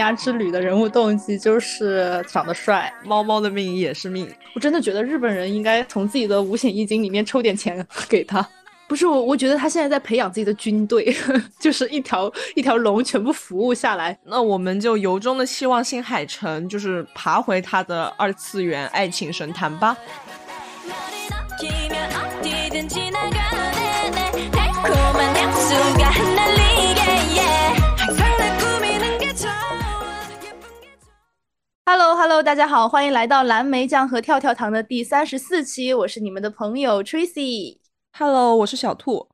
牙之旅》的人物动机就是长得帅，猫猫的命也是命。我真的觉得日本人应该从自己的五险一金里面抽点钱 给他。不是我，我觉得他现在在培养自己的军队，就是一条一条龙全部服务下来。那我们就由衷的希望新海诚就是爬回他的二次元爱情神坛吧。Hello Hello，大家好，欢迎来到蓝莓酱和跳跳糖的第三十四期，我是你们的朋友 Tracy。Hello，我是小兔。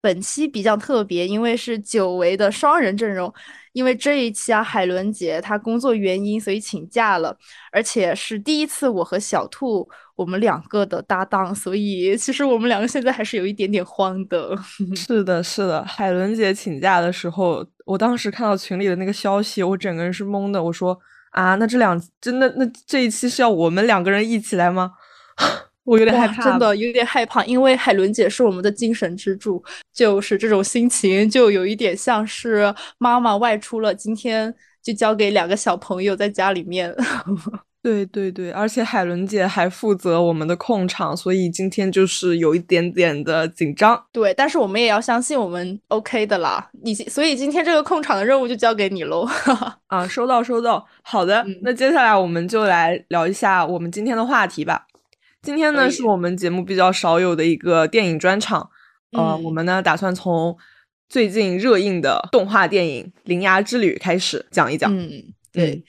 本期比较特别，因为是久违的双人阵容。因为这一期啊，海伦姐她工作原因，所以请假了，而且是第一次我和小兔我们两个的搭档，所以其实我们两个现在还是有一点点慌的。是的，是的，海伦姐请假的时候，我当时看到群里的那个消息，我整个人是懵的。我说啊，那这两真的那这一期是要我们两个人一起来吗？我有点害怕，真的有点害怕，因为海伦姐是我们的精神支柱，就是这种心情，就有一点像是妈妈外出了，今天就交给两个小朋友在家里面。对对对，而且海伦姐还负责我们的控场，所以今天就是有一点点的紧张。对，但是我们也要相信我们 OK 的啦。你所以今天这个控场的任务就交给你喽。啊，收到收到，好的，那接下来我们就来聊一下我们今天的话题吧。今天呢，是我们节目比较少有的一个电影专场。呃，我们呢打算从最近热映的动画电影《铃芽之旅》开始讲一讲。嗯，对，《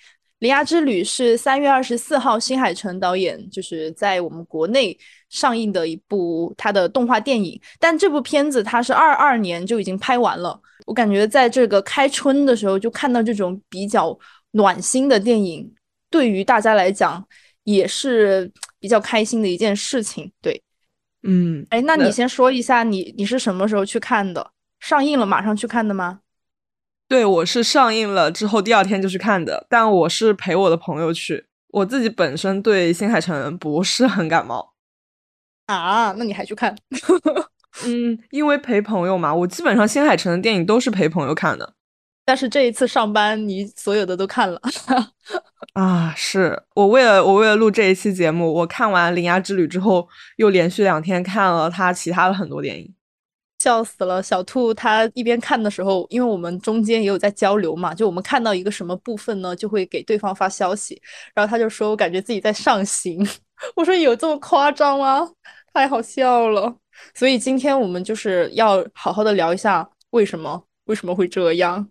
铃芽之旅》是三月二十四号新海诚导演就是在我们国内上映的一部他的动画电影。但这部片子它是二二年就已经拍完了。我感觉在这个开春的时候就看到这种比较暖心的电影，对于大家来讲也是。比较开心的一件事情，对，嗯，哎，那你先说一下，你你是什么时候去看的？上映了马上去看的吗？对，我是上映了之后第二天就去看的，但我是陪我的朋友去，我自己本身对新海诚不是很感冒啊，那你还去看？嗯，因为陪朋友嘛，我基本上新海诚的电影都是陪朋友看的。但是这一次上班，你所有的都看了啊！是我为了我为了录这一期节目，我看完《铃芽之旅》之后，又连续两天看了他其他的很多电影，笑死了。小兔他一边看的时候，因为我们中间也有在交流嘛，就我们看到一个什么部分呢，就会给对方发消息，然后他就说：“我感觉自己在上刑。”我说：“有这么夸张吗？太好笑了。”所以今天我们就是要好好的聊一下为什么为什么会这样。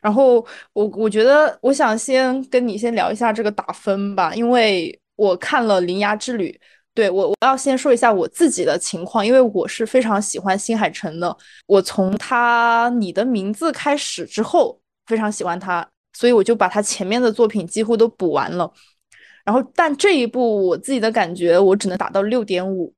然后我我觉得我想先跟你先聊一下这个打分吧，因为我看了《铃芽之旅》，对我我要先说一下我自己的情况，因为我是非常喜欢新海诚的，我从他《你的名字》开始之后非常喜欢他，所以我就把他前面的作品几乎都补完了。然后但这一部我自己的感觉，我只能打到六点五。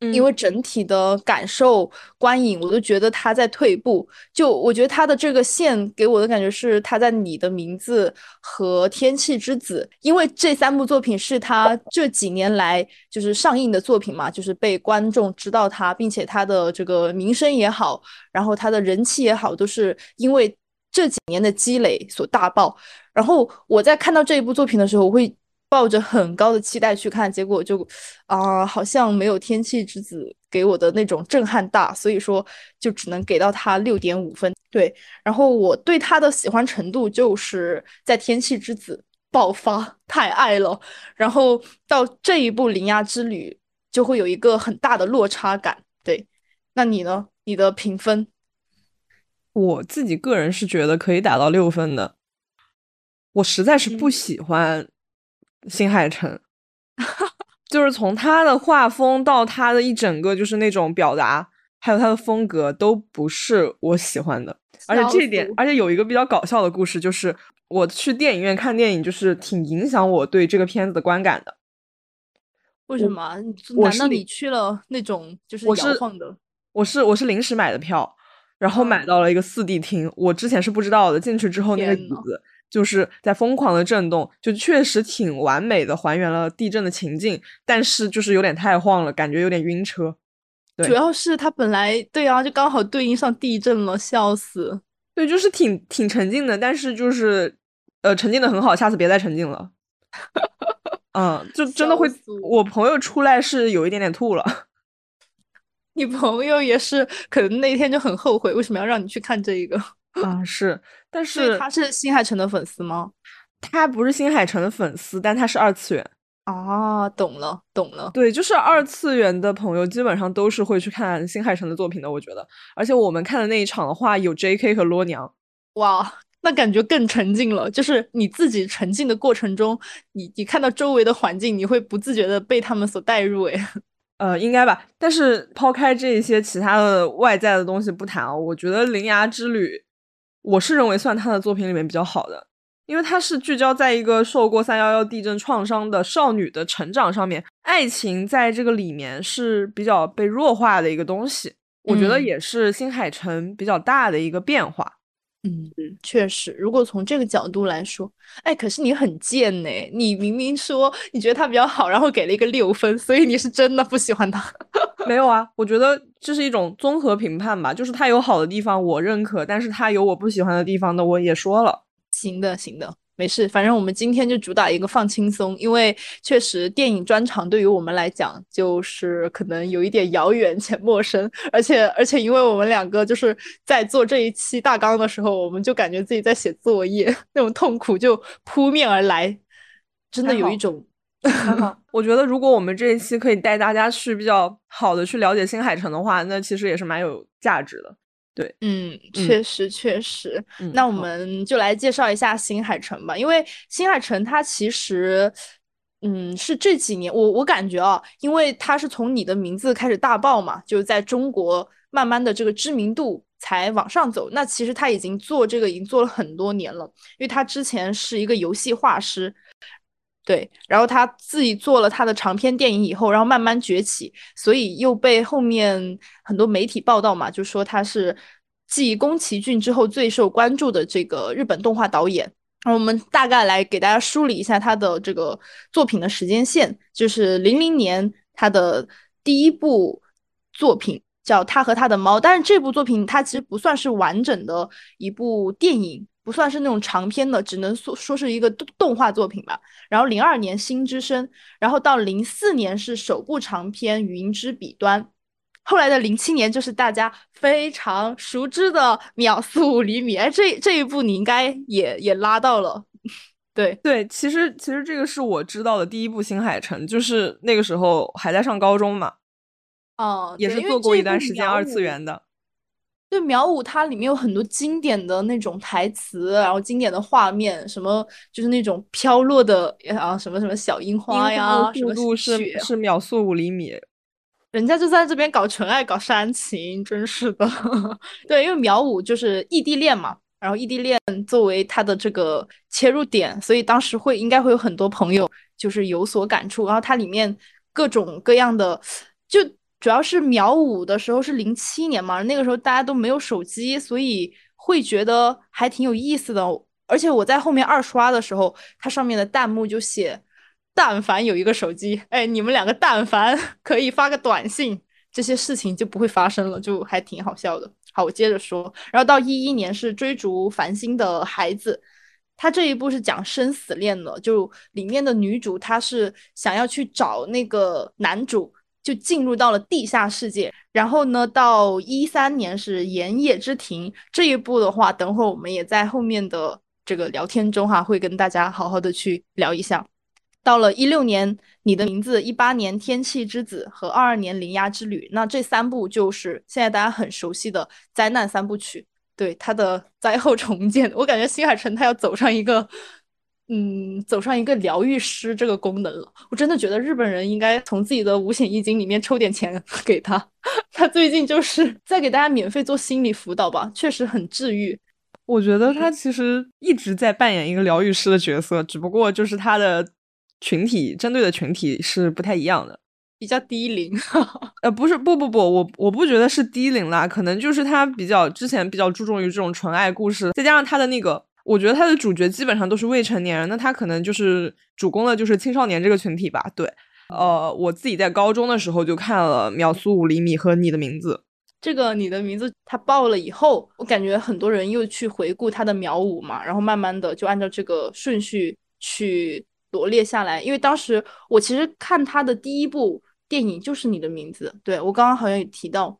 因为整体的感受、观影，我都觉得他在退步。就我觉得他的这个线给我的感觉是他在《你的名字》和《天气之子》，因为这三部作品是他这几年来就是上映的作品嘛，就是被观众知道他，并且他的这个名声也好，然后他的人气也好，都是因为这几年的积累所大爆。然后我在看到这一部作品的时候，我会。抱着很高的期待去看，结果就啊，好像没有《天气之子》给我的那种震撼大，所以说就只能给到他六点五分。对，然后我对他的喜欢程度就是在《天气之子》爆发，太爱了，然后到这一部《铃芽之旅》就会有一个很大的落差感。对，那你呢？你的评分？我自己个人是觉得可以打到六分的，我实在是不喜欢。新海诚，就是从他的画风到他的一整个就是那种表达，还有他的风格都不是我喜欢的。而且这一点，而且有一个比较搞笑的故事，就是我去电影院看电影，就是挺影响我对这个片子的观感的。为什么？难道你去了那种就是摇晃的？我是我是临时买的票，然后买到了一个四 D 厅，我之前是不知道的。进去之后，那个椅子。就是在疯狂的震动，就确实挺完美的还原了地震的情境，但是就是有点太晃了，感觉有点晕车。对主要是它本来对啊，就刚好对应上地震了，笑死。对，就是挺挺沉浸的，但是就是呃沉浸的很好，下次别再沉浸了。嗯，就真的会，我朋友出来是有一点点吐了。你朋友也是，可能那天就很后悔，为什么要让你去看这一个？啊，是，但是他是新海诚的粉丝吗？他不是新海诚的粉丝，但他是二次元。啊，懂了，懂了。对，就是二次元的朋友基本上都是会去看新海诚的作品的，我觉得。而且我们看的那一场的话，有 J.K. 和罗娘。哇，那感觉更沉浸了。就是你自己沉浸的过程中，你你看到周围的环境，你会不自觉的被他们所带入。哎，呃，应该吧。但是抛开这些其他的外在的东西不谈啊，我觉得《铃芽之旅》，我是认为算他的作品里面比较好的。因为他是聚焦在一个受过三幺幺地震创伤的少女的成长上面，爱情在这个里面是比较被弱化的一个东西，我觉得也是新海诚比较大的一个变化。嗯，确实，如果从这个角度来说，哎，可是你很贱呢，你明明说你觉得他比较好，然后给了一个六分，所以你是真的不喜欢他？没有啊，我觉得这是一种综合评判吧，就是他有好的地方我认可，但是他有我不喜欢的地方的我也说了。行的，行的，没事。反正我们今天就主打一个放轻松，因为确实电影专场对于我们来讲就是可能有一点遥远且陌生，而且而且因为我们两个就是在做这一期大纲的时候，我们就感觉自己在写作业，那种痛苦就扑面而来，真的有一种。我觉得如果我们这一期可以带大家去比较好的去了解新海诚的话，那其实也是蛮有价值的。对，嗯，确实确实。那我们就来介绍一下新海诚吧，因为新海诚他其实，嗯，是这几年我我感觉啊，因为他是从你的名字开始大爆嘛，就是在中国慢慢的这个知名度才往上走。那其实他已经做这个已经做了很多年了，因为他之前是一个游戏画师。对，然后他自己做了他的长篇电影以后，然后慢慢崛起，所以又被后面很多媒体报道嘛，就说他是继宫崎骏之后最受关注的这个日本动画导演。那我们大概来给大家梳理一下他的这个作品的时间线，就是零零年他的第一部作品叫《他和他的猫》，但是这部作品它其实不算是完整的一部电影。不算是那种长篇的，只能说说是一个动动画作品吧。然后零二年《新之声》，然后到零四年是首部长篇《云之彼端》，后来的零七年就是大家非常熟知的《秒速五厘米》。哎，这这一部你应该也也拉到了，对对。其实其实这个是我知道的第一部新海诚，就是那个时候还在上高中嘛。哦，也是做过一段时间二次元的。对，苗舞它里面有很多经典的那种台词，然后经典的画面，什么就是那种飘落的啊，什么什么小樱花呀，什么雪是秒速五厘米，人家就在这边搞纯爱，搞煽情，真是的。对，因为苗舞就是异地恋嘛，然后异地恋作为他的这个切入点，所以当时会应该会有很多朋友就是有所感触，然后它里面各种各样的就。主要是秒五的时候是零七年嘛，那个时候大家都没有手机，所以会觉得还挺有意思的。而且我在后面二刷的时候，它上面的弹幕就写：“但凡有一个手机，哎，你们两个但凡可以发个短信，这些事情就不会发生了。”就还挺好笑的。好，我接着说。然后到一一年是追逐繁星的孩子，他这一部是讲生死恋的，就里面的女主她是想要去找那个男主。就进入到了地下世界，然后呢，到一三年是《炎夜之庭》这一部的话，等会儿我们也在后面的这个聊天中哈，会跟大家好好的去聊一下。到了一六年，《你的名字》，一八年《天气之子》和二二年《铃芽之旅》，那这三部就是现在大家很熟悉的灾难三部曲。对它的灾后重建，我感觉新海诚他要走上一个。嗯，走上一个疗愈师这个功能了。我真的觉得日本人应该从自己的五险一金里面抽点钱 给他。他最近就是在给大家免费做心理辅导吧，确实很治愈。我觉得他其实一直在扮演一个疗愈师的角色，只不过就是他的群体针对的群体是不太一样的，比较低龄。呃，不是，不不不，我我不觉得是低龄啦，可能就是他比较之前比较注重于这种纯爱故事，再加上他的那个。我觉得他的主角基本上都是未成年人，那他可能就是主攻的就是青少年这个群体吧。对，呃，我自己在高中的时候就看了《秒速五厘米》和《你的名字》，这个你的名字他爆了以后，我感觉很多人又去回顾他的秒五嘛，然后慢慢的就按照这个顺序去罗列下来。因为当时我其实看他的第一部电影就是你的名字，对我刚刚好像也提到，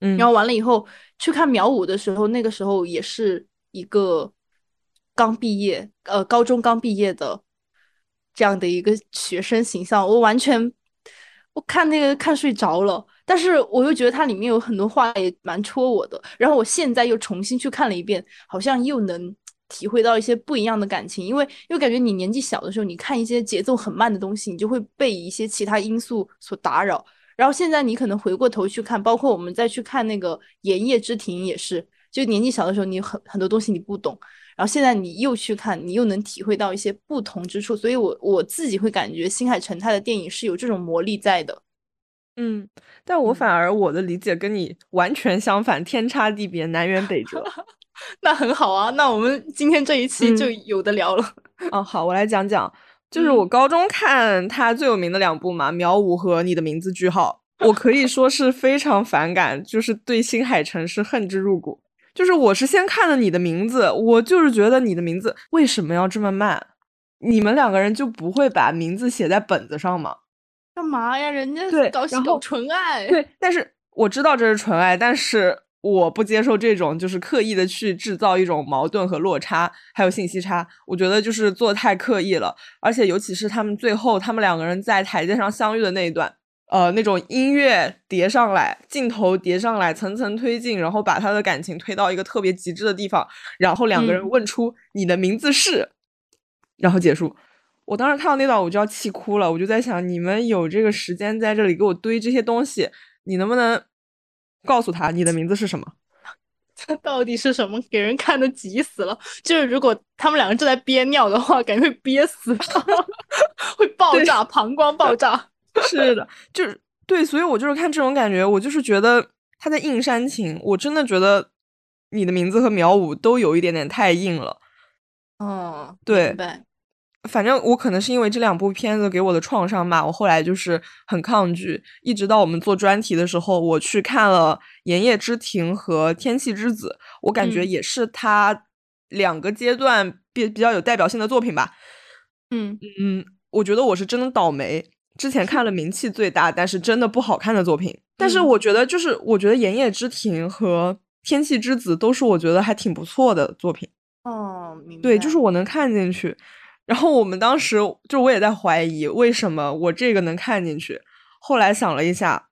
嗯，然后完了以后去看秒五的时候，那个时候也是一个刚毕业，呃，高中刚毕业的这样的一个学生形象，我完全我看那个看睡着了。但是我又觉得它里面有很多话也蛮戳我的，然后我现在又重新去看了一遍，好像又能体会到一些不一样的感情，因为又感觉你年纪小的时候，你看一些节奏很慢的东西，你就会被一些其他因素所打扰，然后现在你可能回过头去看，包括我们再去看那个《盐业之庭》也是，就年纪小的时候你很很多东西你不懂，然后现在你又去看，你又能体会到一些不同之处，所以我我自己会感觉新海诚他的电影是有这种魔力在的。嗯，但我反而我的理解跟你完全相反，天差地别，南辕北辙。那很好啊，那我们今天这一期就有的聊了。哦，好，我来讲讲，就是我高中看他最有名的两部嘛，《秒五》和《你的名字》句号，我可以说是非常反感，就是对新海诚是恨之入骨。就是我是先看了《你的名字》，我就是觉得《你的名字》为什么要这么慢？你们两个人就不会把名字写在本子上吗？干嘛呀？人家对，搞搞纯爱。对，但是我知道这是纯爱，但是我不接受这种就是刻意的去制造一种矛盾和落差，还有信息差。我觉得就是做太刻意了，而且尤其是他们最后他们两个人在台阶上相遇的那一段，呃，那种音乐叠上来，镜头叠上来，层层推进，然后把他的感情推到一个特别极致的地方，然后两个人问出你的名字是，然后结束。我当时看到那段，我就要气哭了。我就在想，你们有这个时间在这里给我堆这些东西，你能不能告诉他你的名字是什么？这到底是什么？给人看的急死了。就是如果他们两个正在憋尿的话，感觉会憋死，会爆炸，膀胱爆炸。是的，就是对，所以我就是看这种感觉，我就是觉得他在硬煽情。我真的觉得你的名字和苗五都有一点点太硬了。嗯，对。反正我可能是因为这两部片子给我的创伤吧，我后来就是很抗拒，一直到我们做专题的时候，我去看了《盐业之庭》和《天气之子》，我感觉也是他两个阶段比比较有代表性的作品吧。嗯嗯，我觉得我是真的倒霉，之前看了名气最大，但是真的不好看的作品。但是我觉得，就是我觉得《盐业之庭》和《天气之子》都是我觉得还挺不错的作品。哦，明白。对，就是我能看进去。然后我们当时就我也在怀疑，为什么我这个能看进去？后来想了一下，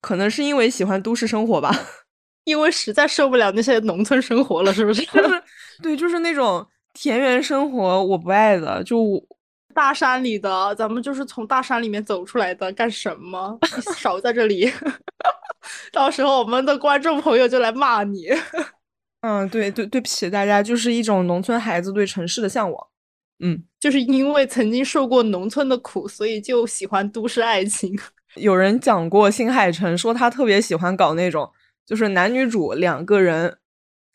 可能是因为喜欢都市生活吧，因为实在受不了那些农村生活了，是不是？就是对，就是那种田园生活我不爱的，就大山里的，咱们就是从大山里面走出来的，干什么？少在这里，到时候我们的观众朋友就来骂你。嗯，对对，对不起大家，就是一种农村孩子对城市的向往。嗯，就是因为曾经受过农村的苦，所以就喜欢都市爱情。有人讲过新海诚，说他特别喜欢搞那种，就是男女主两个人，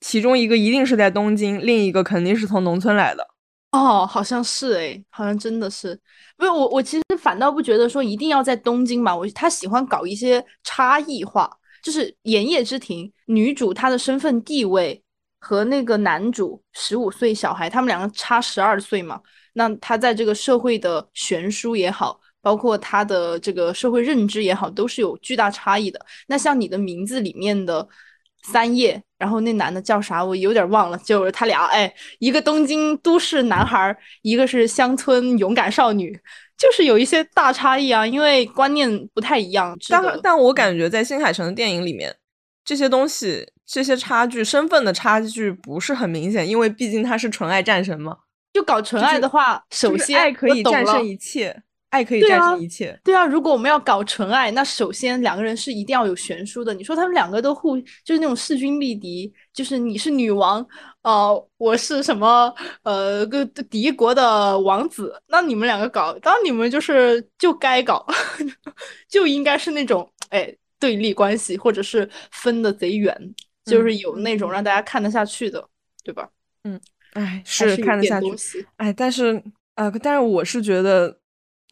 其中一个一定是在东京，另一个肯定是从农村来的。哦，好像是诶，好像真的是。不是我，我其实反倒不觉得说一定要在东京嘛。我他喜欢搞一些差异化，就是《盐业之庭》女主她的身份地位。和那个男主十五岁小孩，他们两个差十二岁嘛？那他在这个社会的悬殊也好，包括他的这个社会认知也好，都是有巨大差异的。那像你的名字里面的三叶，然后那男的叫啥？我有点忘了。就是他俩，哎，一个东京都市男孩，一个是乡村勇敢少女，就是有一些大差异啊，因为观念不太一样。但但我感觉在新海诚的电影里面，这些东西。这些差距，身份的差距不是很明显，因为毕竟他是纯爱战神嘛。就搞纯爱的话，首先爱可以战胜一切，爱可以战胜一切。对啊，如果我们要搞纯爱，那首先两个人是一定要有悬殊的。你说他们两个都互就是那种势均力敌，就是你是女王，呃，我是什么呃个敌国的王子，那你们两个搞，当你们就是就该搞，就应该是那种哎对立关系，或者是分的贼远。就是有那种让大家看得下去的，对吧？嗯，哎，是看得下去。哎，但是啊，但是我是觉得，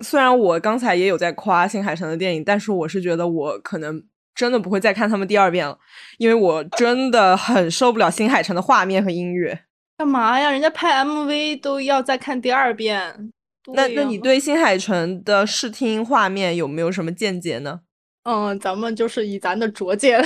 虽然我刚才也有在夸新海诚的电影，但是我是觉得我可能真的不会再看他们第二遍了，因为我真的很受不了新海诚的画面和音乐。干嘛呀？人家拍 MV 都要再看第二遍。那那你对新海诚的视听画面有没有什么见解呢？嗯，咱们就是以咱的拙见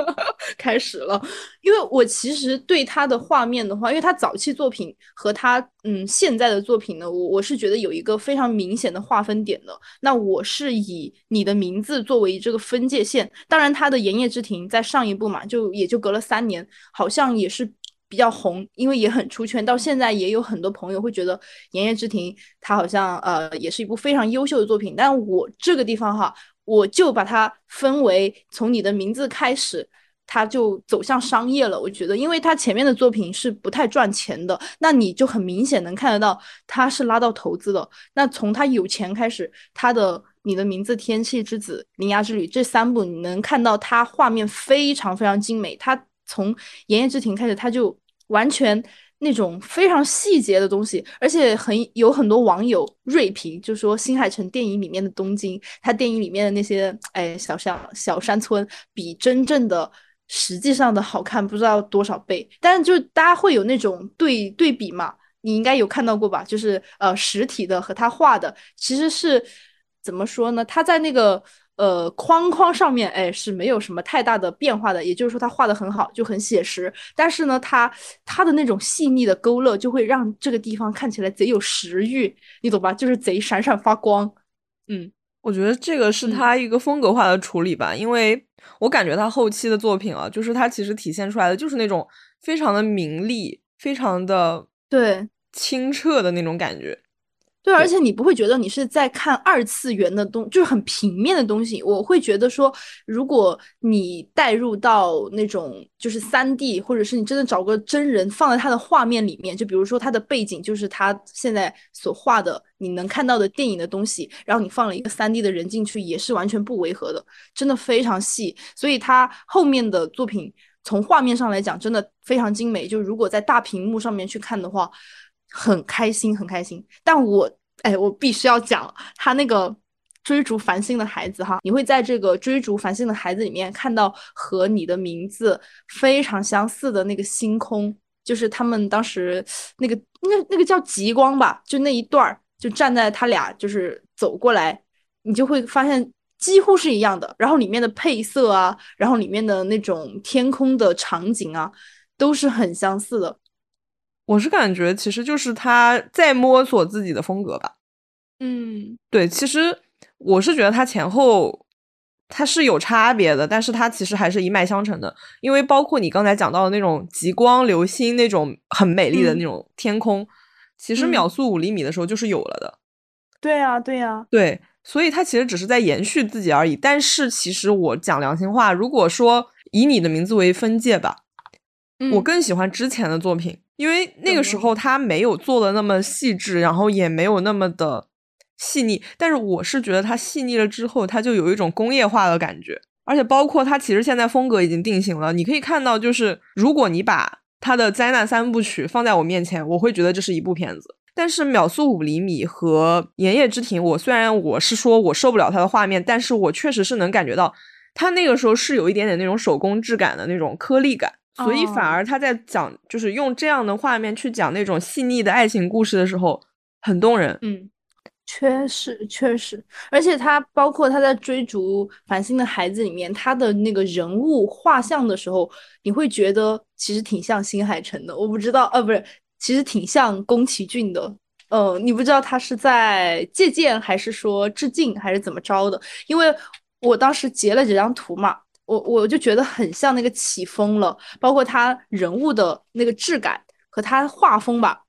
开始了，因为我其实对他的画面的话，因为他早期作品和他嗯现在的作品呢，我我是觉得有一个非常明显的划分点的。那我是以你的名字作为这个分界线，当然他的《炎夜之庭》在上一部嘛，就也就隔了三年，好像也是比较红，因为也很出圈，到现在也有很多朋友会觉得《炎夜之庭》它好像呃也是一部非常优秀的作品，但我这个地方哈。我就把它分为从你的名字开始，它就走向商业了。我觉得，因为他前面的作品是不太赚钱的，那你就很明显能看得到他是拉到投资的。那从他有钱开始，他的你的名字、天气之子、铃芽之旅这三部，你能看到他画面非常非常精美。他从炎叶之庭开始，他就完全。那种非常细节的东西，而且很有很多网友锐评，就说新海诚电影里面的东京，他电影里面的那些哎小山小山村，比真正的实际上的好看不知道多少倍。但是就大家会有那种对对比嘛，你应该有看到过吧？就是呃实体的和他画的，其实是怎么说呢？他在那个。呃，框框上面哎是没有什么太大的变化的，也就是说他画的很好，就很写实。但是呢，他他的那种细腻的勾勒就会让这个地方看起来贼有食欲，你懂吧？就是贼闪闪发光。嗯，我觉得这个是他一个风格化的处理吧，因为我感觉他后期的作品啊，就是他其实体现出来的就是那种非常的明丽，非常的对清澈的那种感觉。对，而且你不会觉得你是在看二次元的东，就是很平面的东西。我会觉得说，如果你带入到那种就是三 D，或者是你真的找个真人放在他的画面里面，就比如说他的背景就是他现在所画的你能看到的电影的东西，然后你放了一个三 D 的人进去，也是完全不违和的，真的非常细。所以他后面的作品从画面上来讲，真的非常精美。就如果在大屏幕上面去看的话。很开心，很开心。但我，哎，我必须要讲他那个追逐繁星的孩子哈，你会在这个追逐繁星的孩子里面看到和你的名字非常相似的那个星空，就是他们当时那个那那个叫极光吧，就那一段儿，就站在他俩就是走过来，你就会发现几乎是一样的。然后里面的配色啊，然后里面的那种天空的场景啊，都是很相似的。我是感觉，其实就是他在摸索自己的风格吧。嗯，对，其实我是觉得他前后他是有差别的，但是他其实还是一脉相承的。因为包括你刚才讲到的那种极光流星那种很美丽的那种天空，其实秒速五厘米的时候就是有了的。对呀，对呀，对，所以他其实只是在延续自己而已。但是其实我讲良心话，如果说以你的名字为分界吧，我更喜欢之前的作品。因为那个时候他没有做的那么细致，然后也没有那么的细腻，但是我是觉得他细腻了之后，他就有一种工业化的感觉，而且包括他其实现在风格已经定型了。你可以看到，就是如果你把他的灾难三部曲放在我面前，我会觉得这是一部片子。但是秒速五厘米和炎夜之庭，我虽然我是说我受不了他的画面，但是我确实是能感觉到他那个时候是有一点点那种手工质感的那种颗粒感。所以反而他在讲，就是用这样的画面去讲那种细腻的爱情故事的时候，很动人。嗯，确实确实，而且他包括他在追逐繁星的孩子里面，他的那个人物画像的时候，你会觉得其实挺像新海诚的。我不知道，呃，不是，其实挺像宫崎骏的。呃，你不知道他是在借鉴，还是说致敬，还是怎么着的？因为我当时截了几张图嘛。我我就觉得很像那个起风了，包括他人物的那个质感和他画风吧，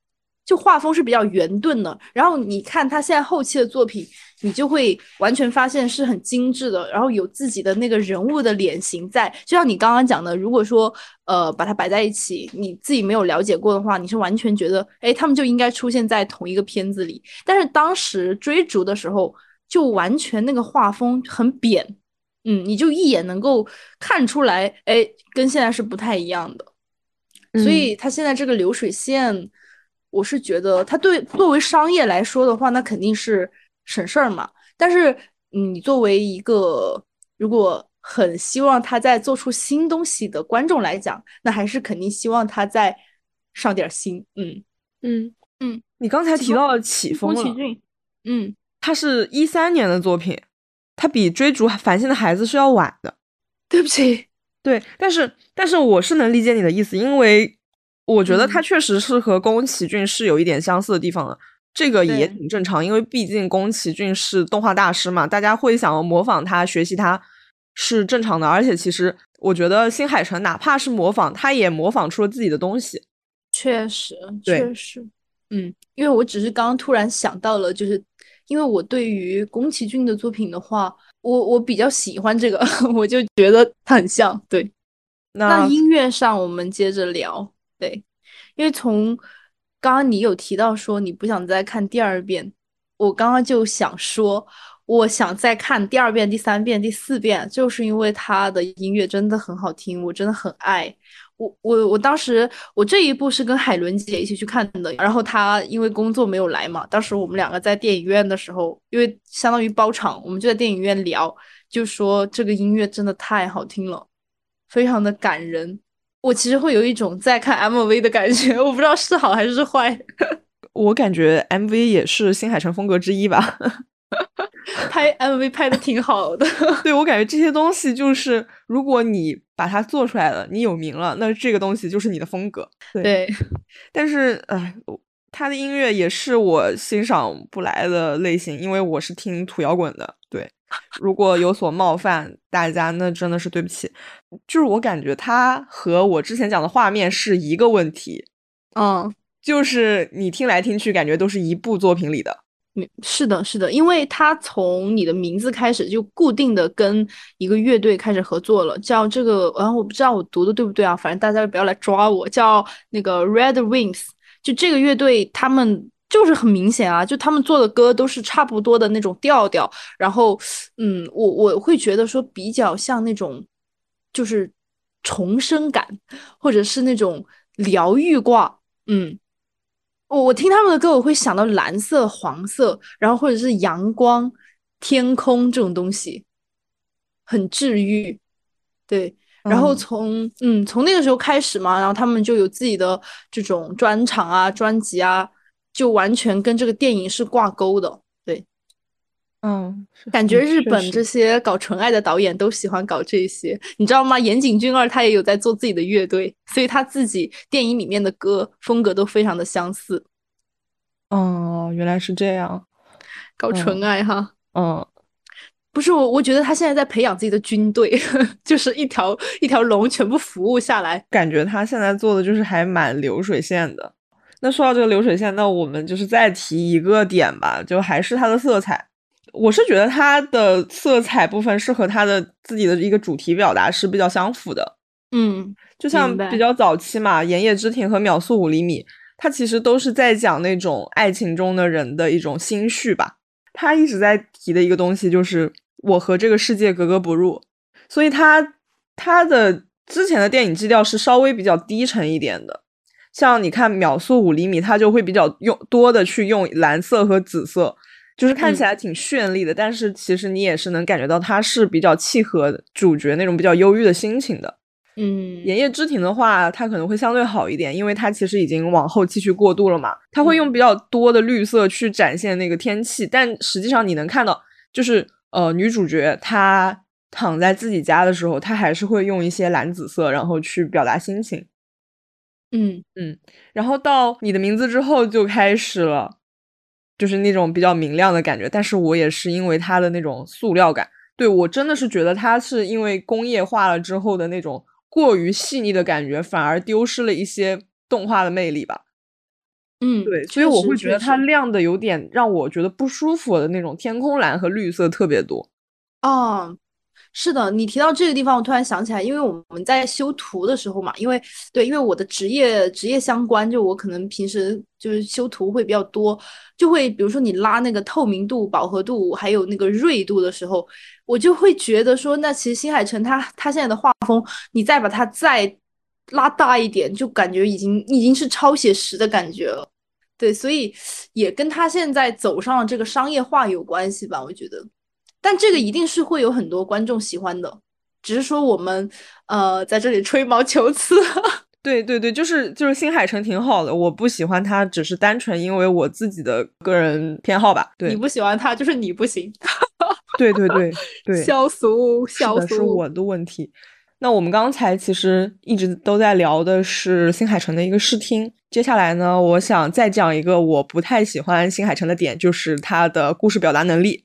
就画风是比较圆钝的。然后你看他现在后期的作品，你就会完全发现是很精致的，然后有自己的那个人物的脸型在。就像你刚刚讲的，如果说呃把它摆在一起，你自己没有了解过的话，你是完全觉得哎他们就应该出现在同一个片子里。但是当时追逐的时候，就完全那个画风很扁。嗯，你就一眼能够看出来，哎，跟现在是不太一样的，所以它现在这个流水线，我是觉得它对作为商业来说的话，那肯定是省事儿嘛。但是你作为一个如果很希望他在做出新东西的观众来讲，那还是肯定希望他再上点心。嗯嗯嗯，你刚才提到了起风了，宫崎骏，嗯，他是一三年的作品，他比追逐繁星的孩子是要晚的。对不起，对，但是但是我是能理解你的意思，因为我觉得他确实是和宫崎骏是有一点相似的地方的。这个也挺正常，因为毕竟宫崎骏是动画大师嘛，大家会想要模仿他、学习他是正常的。而且其实我觉得新海诚哪怕是模仿，他也模仿出了自己的东西。确实，确实，嗯，因为我只是刚刚突然想到了，就是因为我对于宫崎骏的作品的话，我我比较喜欢这个，我就觉得他很像。对，那音乐上我们接着聊，对，因为从。刚刚你有提到说你不想再看第二遍，我刚刚就想说，我想再看第二遍、第三遍、第四遍，就是因为他的音乐真的很好听，我真的很爱。我我我当时我这一部是跟海伦姐一起去看的，然后她因为工作没有来嘛，当时我们两个在电影院的时候，因为相当于包场，我们就在电影院聊，就说这个音乐真的太好听了，非常的感人。我其实会有一种在看 MV 的感觉，我不知道是好还是坏。我感觉 MV 也是新海诚风格之一吧，拍 MV 拍的挺好的。对我感觉这些东西就是，如果你把它做出来了，你有名了，那这个东西就是你的风格。对，但是哎，他的音乐也是我欣赏不来的类型，因为我是听土摇滚的。对。如果有所冒犯大家，那真的是对不起。就是我感觉他和我之前讲的画面是一个问题，嗯，就是你听来听去，感觉都是一部作品里的。是的，是的，因为他从你的名字开始就固定的跟一个乐队开始合作了，叫这个，然后，我不知道我读的对不对啊，反正大家不要来抓我，叫那个 Red Wings，就这个乐队他们。就是很明显啊，就他们做的歌都是差不多的那种调调，然后，嗯，我我会觉得说比较像那种，就是重生感，或者是那种疗愈挂，嗯，我我听他们的歌，我会想到蓝色、黄色，然后或者是阳光、天空这种东西，很治愈，对，然后从嗯从那个时候开始嘛，然后他们就有自己的这种专场啊、专辑啊。就完全跟这个电影是挂钩的，对，嗯，感觉日本这些搞纯爱的导演都喜欢搞这些，你知道吗？岩井俊二他也有在做自己的乐队，所以他自己电影里面的歌风格都非常的相似。哦，原来是这样，搞纯爱哈，嗯，不是我，我觉得他现在在培养自己的军队，就是一条一条龙全部服务下来，感觉他现在做的就是还蛮流水线的。那说到这个流水线，那我们就是再提一个点吧，就还是它的色彩。我是觉得它的色彩部分是和它的自己的一个主题表达是比较相符的。嗯，就像比较早期嘛，《炎夜之庭》和《秒速五厘米》，它其实都是在讲那种爱情中的人的一种心绪吧。他一直在提的一个东西就是我和这个世界格格不入，所以他他的之前的电影基调是稍微比较低沉一点的。像你看秒速五厘米，它就会比较用多的去用蓝色和紫色，就是看起来挺绚丽的，但是其实你也是能感觉到它是比较契合主角那种比较忧郁的心情的。嗯，盐夜之庭的话，它可能会相对好一点，因为它其实已经往后期去过渡了嘛，它会用比较多的绿色去展现那个天气，但实际上你能看到，就是呃女主角她躺在自己家的时候，她还是会用一些蓝紫色，然后去表达心情。嗯。嗯，然后到你的名字之后就开始了，就是那种比较明亮的感觉。但是我也是因为它的那种塑料感，对我真的是觉得它是因为工业化了之后的那种过于细腻的感觉，反而丢失了一些动画的魅力吧。嗯，对，所以我会觉得它亮的有点让我觉得不舒服的那种天空蓝和绿色特别多。哦。是的，你提到这个地方，我突然想起来，因为我们在修图的时候嘛，因为对，因为我的职业职业相关，就我可能平时就是修图会比较多，就会比如说你拉那个透明度、饱和度还有那个锐度的时候，我就会觉得说，那其实新海诚他他现在的画风，你再把它再拉大一点，就感觉已经已经是超写实的感觉了。对，所以也跟他现在走上了这个商业化有关系吧，我觉得。但这个一定是会有很多观众喜欢的，只是说我们呃在这里吹毛求疵。对对对，就是就是新海诚挺好的，我不喜欢他，只是单纯因为我自己的个人偏好吧。对，你不喜欢他，就是你不行。对对对对，消俗消俗是我的问题。那我们刚才其实一直都在聊的是新海诚的一个视听，接下来呢，我想再讲一个我不太喜欢新海诚的点，就是他的故事表达能力。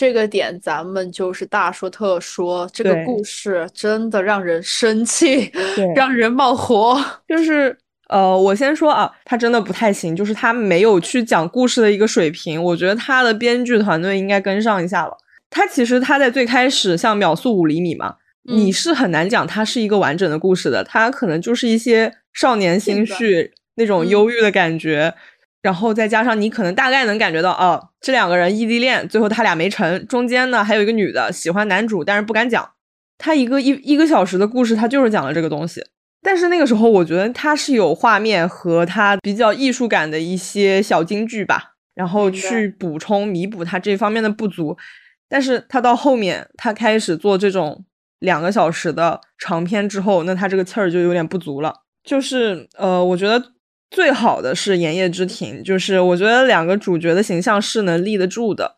好，这个点咱们就是大说特说，这个故事真的让人生气，让人冒火。就是呃，我先说啊，他真的不太行，就是他没有去讲故事的一个水平，我觉得他的编剧团队应该跟上一下了。他其实他在最开始像秒速五厘米嘛。你是很难讲它是一个完整的故事的，它可能就是一些少年心绪那种忧郁的感觉，然后再加上你可能大概能感觉到，哦，这两个人异地恋，最后他俩没成，中间呢还有一个女的喜欢男主，但是不敢讲。他一个一一个小时的故事，他就是讲了这个东西。但是那个时候，我觉得他是有画面和他比较艺术感的一些小金句吧，然后去补充弥补他这方面的不足。但是他到后面，他开始做这种。两个小时的长篇之后，那他这个气儿就有点不足了。就是呃，我觉得最好的是《炎夜之庭》，就是我觉得两个主角的形象是能立得住的。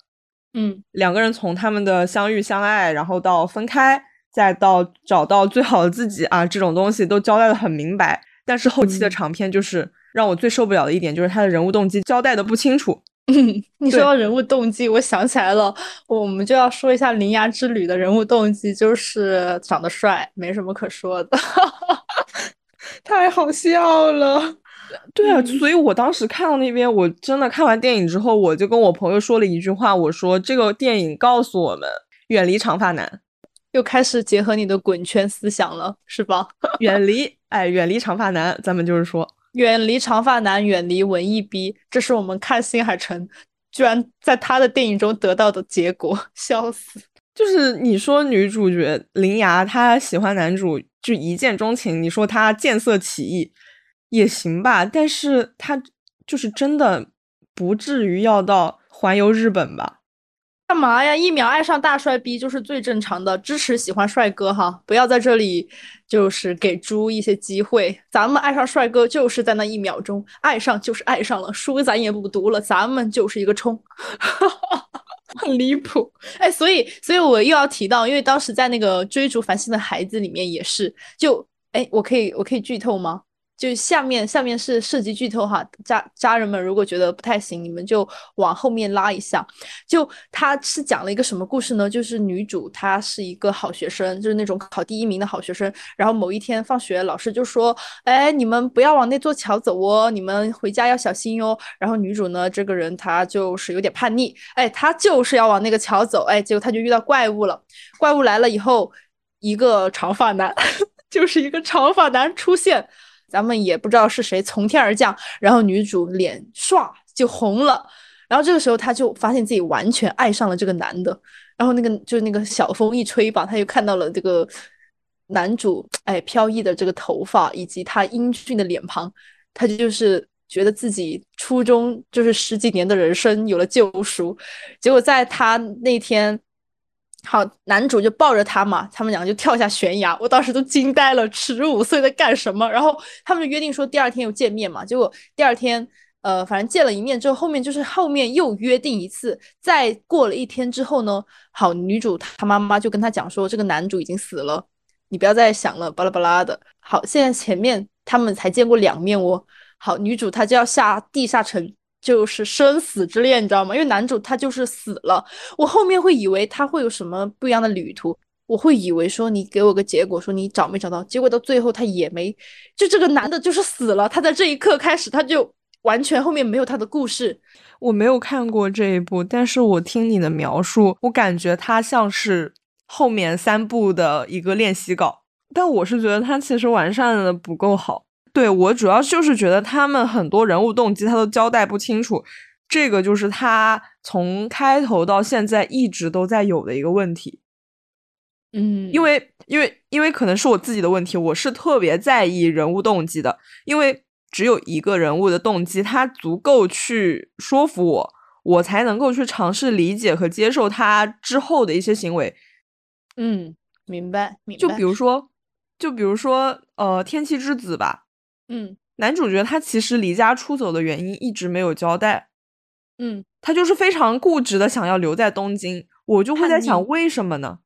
嗯，两个人从他们的相遇相爱，然后到分开，再到找到最好的自己啊，这种东西都交代的很明白。但是后期的长篇就是让我最受不了的一点，就是他的人物动机交代的不清楚。嗯你说到人物动机，我想起来了，我们就要说一下《铃芽之旅》的人物动机，就是长得帅，没什么可说的，太好笑了。对啊，所以我当时看到那边，我真的看完电影之后，我就跟我朋友说了一句话，我说这个电影告诉我们，远离长发男，又开始结合你的滚圈思想了，是吧？远离，哎，远离长发男，咱们就是说。远离长发男，远离文艺逼，这是我们看新海诚居然在他的电影中得到的结果，笑死！就是你说女主角林芽她喜欢男主就一见钟情，你说她见色起意也行吧，但是他就是真的不至于要到环游日本吧？干嘛呀？一秒爱上大帅逼就是最正常的，支持喜欢帅哥哈，不要在这里就是给猪一些机会。咱们爱上帅哥就是在那一秒钟，爱上就是爱上了，书咱也不读了，咱们就是一个冲，很离谱。哎，所以，所以我又要提到，因为当时在那个追逐繁星的孩子里面也是，就哎，我可以，我可以剧透吗？就下面下面是涉及剧透哈，家家人们如果觉得不太行，你们就往后面拉一下。就他是讲了一个什么故事呢？就是女主她是一个好学生，就是那种考第一名的好学生。然后某一天放学，老师就说：“哎，你们不要往那座桥走哦，你们回家要小心哟。”然后女主呢，这个人她就是有点叛逆，哎，她就是要往那个桥走，哎，结果她就遇到怪物了。怪物来了以后，一个长发男，就是一个长发男出现。咱们也不知道是谁从天而降，然后女主脸唰就红了，然后这个时候她就发现自己完全爱上了这个男的，然后那个就是那个小风一吹吧，她就看到了这个男主哎飘逸的这个头发以及他英俊的脸庞，她就是觉得自己初中就是十几年的人生有了救赎，结果在她那天。好，男主就抱着她嘛，他们两个就跳下悬崖，我当时都惊呆了，十五岁在干什么？然后他们就约定说第二天又见面嘛，结果第二天，呃，反正见了一面之后，后面就是后面又约定一次，再过了一天之后呢，好，女主她妈妈就跟她讲说，这个男主已经死了，你不要再想了，巴拉巴拉的。好，现在前面他们才见过两面哦，好，女主她就要下地下城。就是生死之恋，你知道吗？因为男主他就是死了，我后面会以为他会有什么不一样的旅途，我会以为说你给我个结果，说你找没找到，结果到最后他也没，就这个男的就是死了，他在这一刻开始他就完全后面没有他的故事。我没有看过这一部，但是我听你的描述，我感觉他像是后面三部的一个练习稿，但我是觉得他其实完善的不够好。对我主要就是觉得他们很多人物动机他都交代不清楚，这个就是他从开头到现在一直都在有的一个问题。嗯，因为因为因为可能是我自己的问题，我是特别在意人物动机的，因为只有一个人物的动机，他足够去说服我，我才能够去尝试理解和接受他之后的一些行为。嗯。明白，明白。就比如说，就比如说，呃，《天气之子》吧，嗯，男主角他其实离家出走的原因一直没有交代，嗯，他就是非常固执的想要留在东京。我就会在想，为什么呢？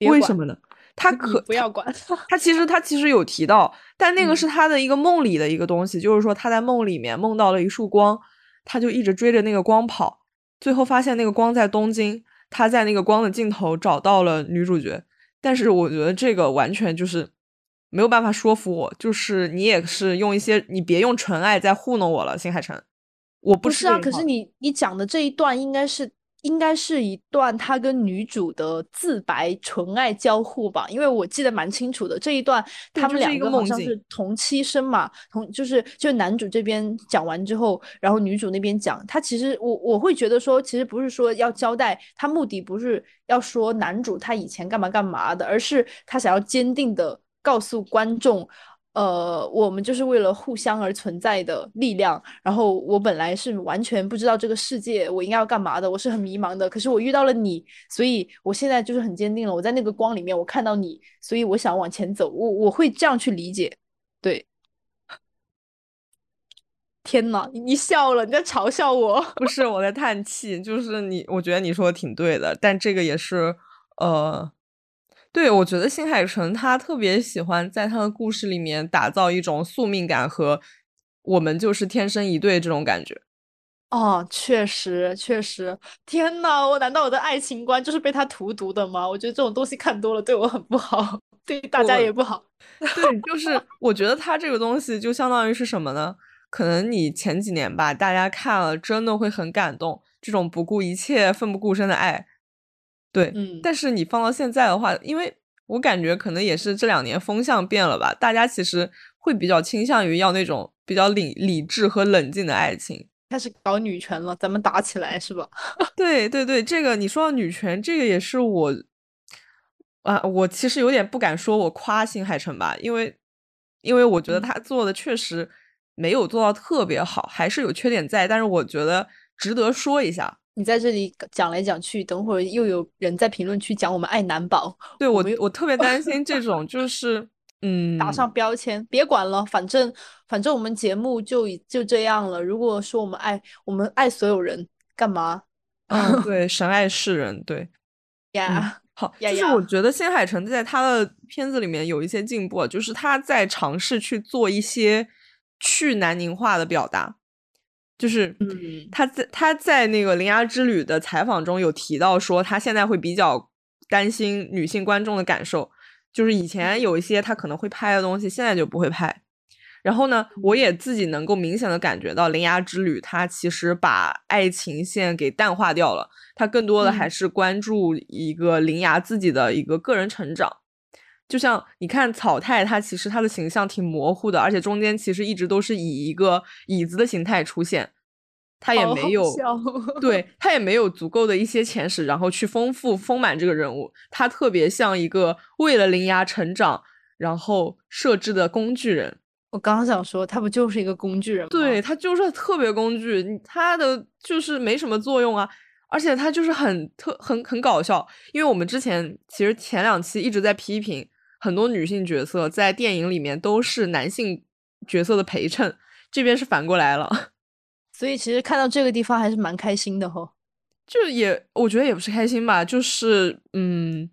为什么呢？他 可不要管他，其实他其实有提到，但那个是他的一个梦里的一个东西，就是说他在梦里面梦到了一束光，他就一直追着那个光跑，最后发现那个光在东京，他在那个光的尽头找到了女主角。但是我觉得这个完全就是没有办法说服我，就是你也是用一些你别用纯爱在糊弄我了，新海诚，我不是啊，可是你你讲的这一段应该是。应该是一段他跟女主的自白纯爱交互吧，因为我记得蛮清楚的。这一段他们两个好像是同期生嘛，同就是就男主这边讲完之后，然后女主那边讲。他其实我我会觉得说，其实不是说要交代，他目的不是要说男主他以前干嘛干嘛的，而是他想要坚定的告诉观众。呃，我们就是为了互相而存在的力量。然后我本来是完全不知道这个世界我应该要干嘛的，我是很迷茫的。可是我遇到了你，所以我现在就是很坚定了。我在那个光里面，我看到你，所以我想往前走。我我会这样去理解。对，天呐，你笑了，你在嘲笑我？不是，我在叹气。就是你，我觉得你说的挺对的，但这个也是，呃。对，我觉得新海诚他特别喜欢在他的故事里面打造一种宿命感和我们就是天生一对这种感觉。哦，确实确实，天呐，我难道我的爱情观就是被他荼毒的吗？我觉得这种东西看多了对我很不好，对大家也不好。对，就是我觉得他这个东西就相当于是什么呢？可能你前几年吧，大家看了真的会很感动，这种不顾一切、奋不顾身的爱。对，嗯，但是你放到现在的话，因为我感觉可能也是这两年风向变了吧，大家其实会比较倾向于要那种比较理理智和冷静的爱情，开始搞女权了，咱们打起来是吧？对对对，这个你说到女权，这个也是我啊，我其实有点不敢说我夸新海诚吧，因为因为我觉得他做的确实没有做到特别好，还是有缺点在，但是我觉得值得说一下。你在这里讲来讲去，等会儿又有人在评论区讲我们爱男宝。对我，我特别担心这种，就是嗯，打上标签，别管了，反正反正我们节目就就这样了。如果说我们爱我们爱所有人，干嘛？嗯，对，神爱世人，对呀。好，就是我觉得新海诚在他的片子里面有一些进步，就是他在尝试去做一些去南宁化的表达。就是，他在他在那个《铃芽之旅》的采访中有提到说，他现在会比较担心女性观众的感受。就是以前有一些他可能会拍的东西，现在就不会拍。然后呢，我也自己能够明显的感觉到，《铃芽之旅》它其实把爱情线给淡化掉了，它更多的还是关注一个铃芽自己的一个个人成长。就像你看草太，他其实他的形象挺模糊的，而且中间其实一直都是以一个椅子的形态出现，他也没有，对 他也没有足够的一些前史，然后去丰富丰满这个人物。他特别像一个为了铃芽成长然后设置的工具人。我刚想说，他不就是一个工具人吗？对他就是特别工具，他的就是没什么作用啊。而且他就是很特很很搞笑，因为我们之前其实前两期一直在批评。很多女性角色在电影里面都是男性角色的陪衬，这边是反过来了，所以其实看到这个地方还是蛮开心的哈。就也我觉得也不是开心吧，就是嗯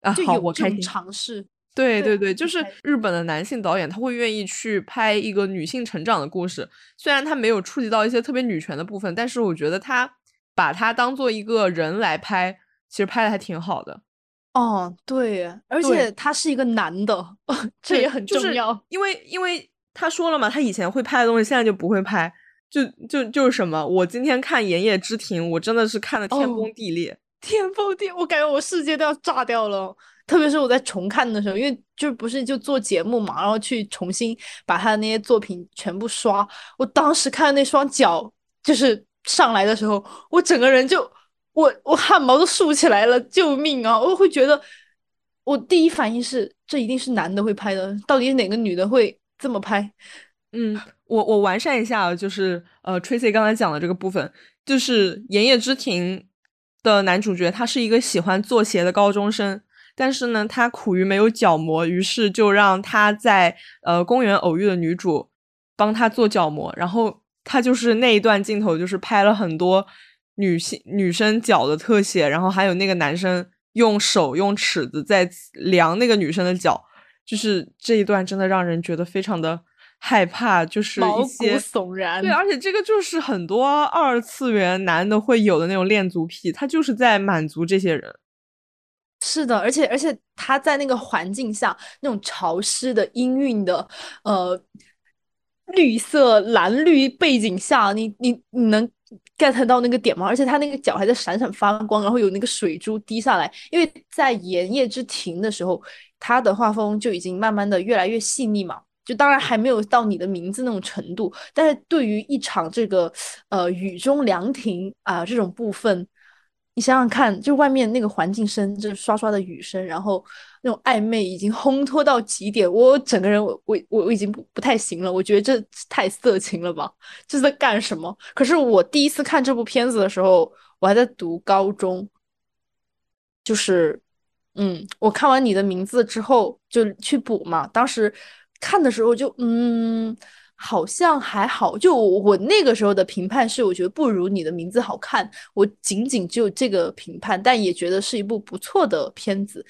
啊，好，我开心尝试。对对对，就是日本的男性导演他会愿意去拍一个女性成长的故事，虽然他没有触及到一些特别女权的部分，但是我觉得他把他当做一个人来拍，其实拍的还挺好的。哦，对，而且他是一个男的，这也很重要。因为，因为他说了嘛，他以前会拍的东西，现在就不会拍。就就就是什么，我今天看《炎夜之庭》，我真的是看的天崩地裂，天崩地，我感觉我世界都要炸掉了。特别是我在重看的时候，因为就不是就做节目嘛，然后去重新把他的那些作品全部刷。我当时看那双脚就是上来的时候，我整个人就。我我汗毛都竖起来了，救命啊！我会觉得，我第一反应是这一定是男的会拍的，到底是哪个女的会这么拍？嗯，我我完善一下，就是呃，Tracy 刚才讲的这个部分，就是《炎夜之庭》的男主角他是一个喜欢做鞋的高中生，但是呢，他苦于没有角膜，于是就让他在呃公园偶遇的女主帮他做角膜，然后他就是那一段镜头，就是拍了很多女性女生脚的特写，然后还有那个男生用手用尺子在量那个女生的脚，就是这一段真的让人觉得非常的。害怕就是毛骨些悚然，对，而且这个就是很多二次元男的会有的那种恋足癖，他就是在满足这些人。是的，而且而且他在那个环境下，那种潮湿的氤氲的呃绿色蓝绿背景下，你你你能 get 到那个点吗？而且他那个脚还在闪闪发光，然后有那个水珠滴下来，因为在炎夜之庭的时候，他的画风就已经慢慢的越来越细腻嘛。就当然还没有到你的名字那种程度，但是对于一场这个呃雨中凉亭啊这种部分，你想想看，就外面那个环境声，就是刷刷的雨声，然后那种暧昧已经烘托到极点，我整个人我我我已经不不太行了，我觉得这太色情了吧，这是在干什么？可是我第一次看这部片子的时候，我还在读高中，就是嗯，我看完你的名字之后就去补嘛，当时。看的时候就嗯，好像还好。就我那个时候的评判是，我觉得不如你的名字好看。我仅仅只有这个评判，但也觉得是一部不错的片子。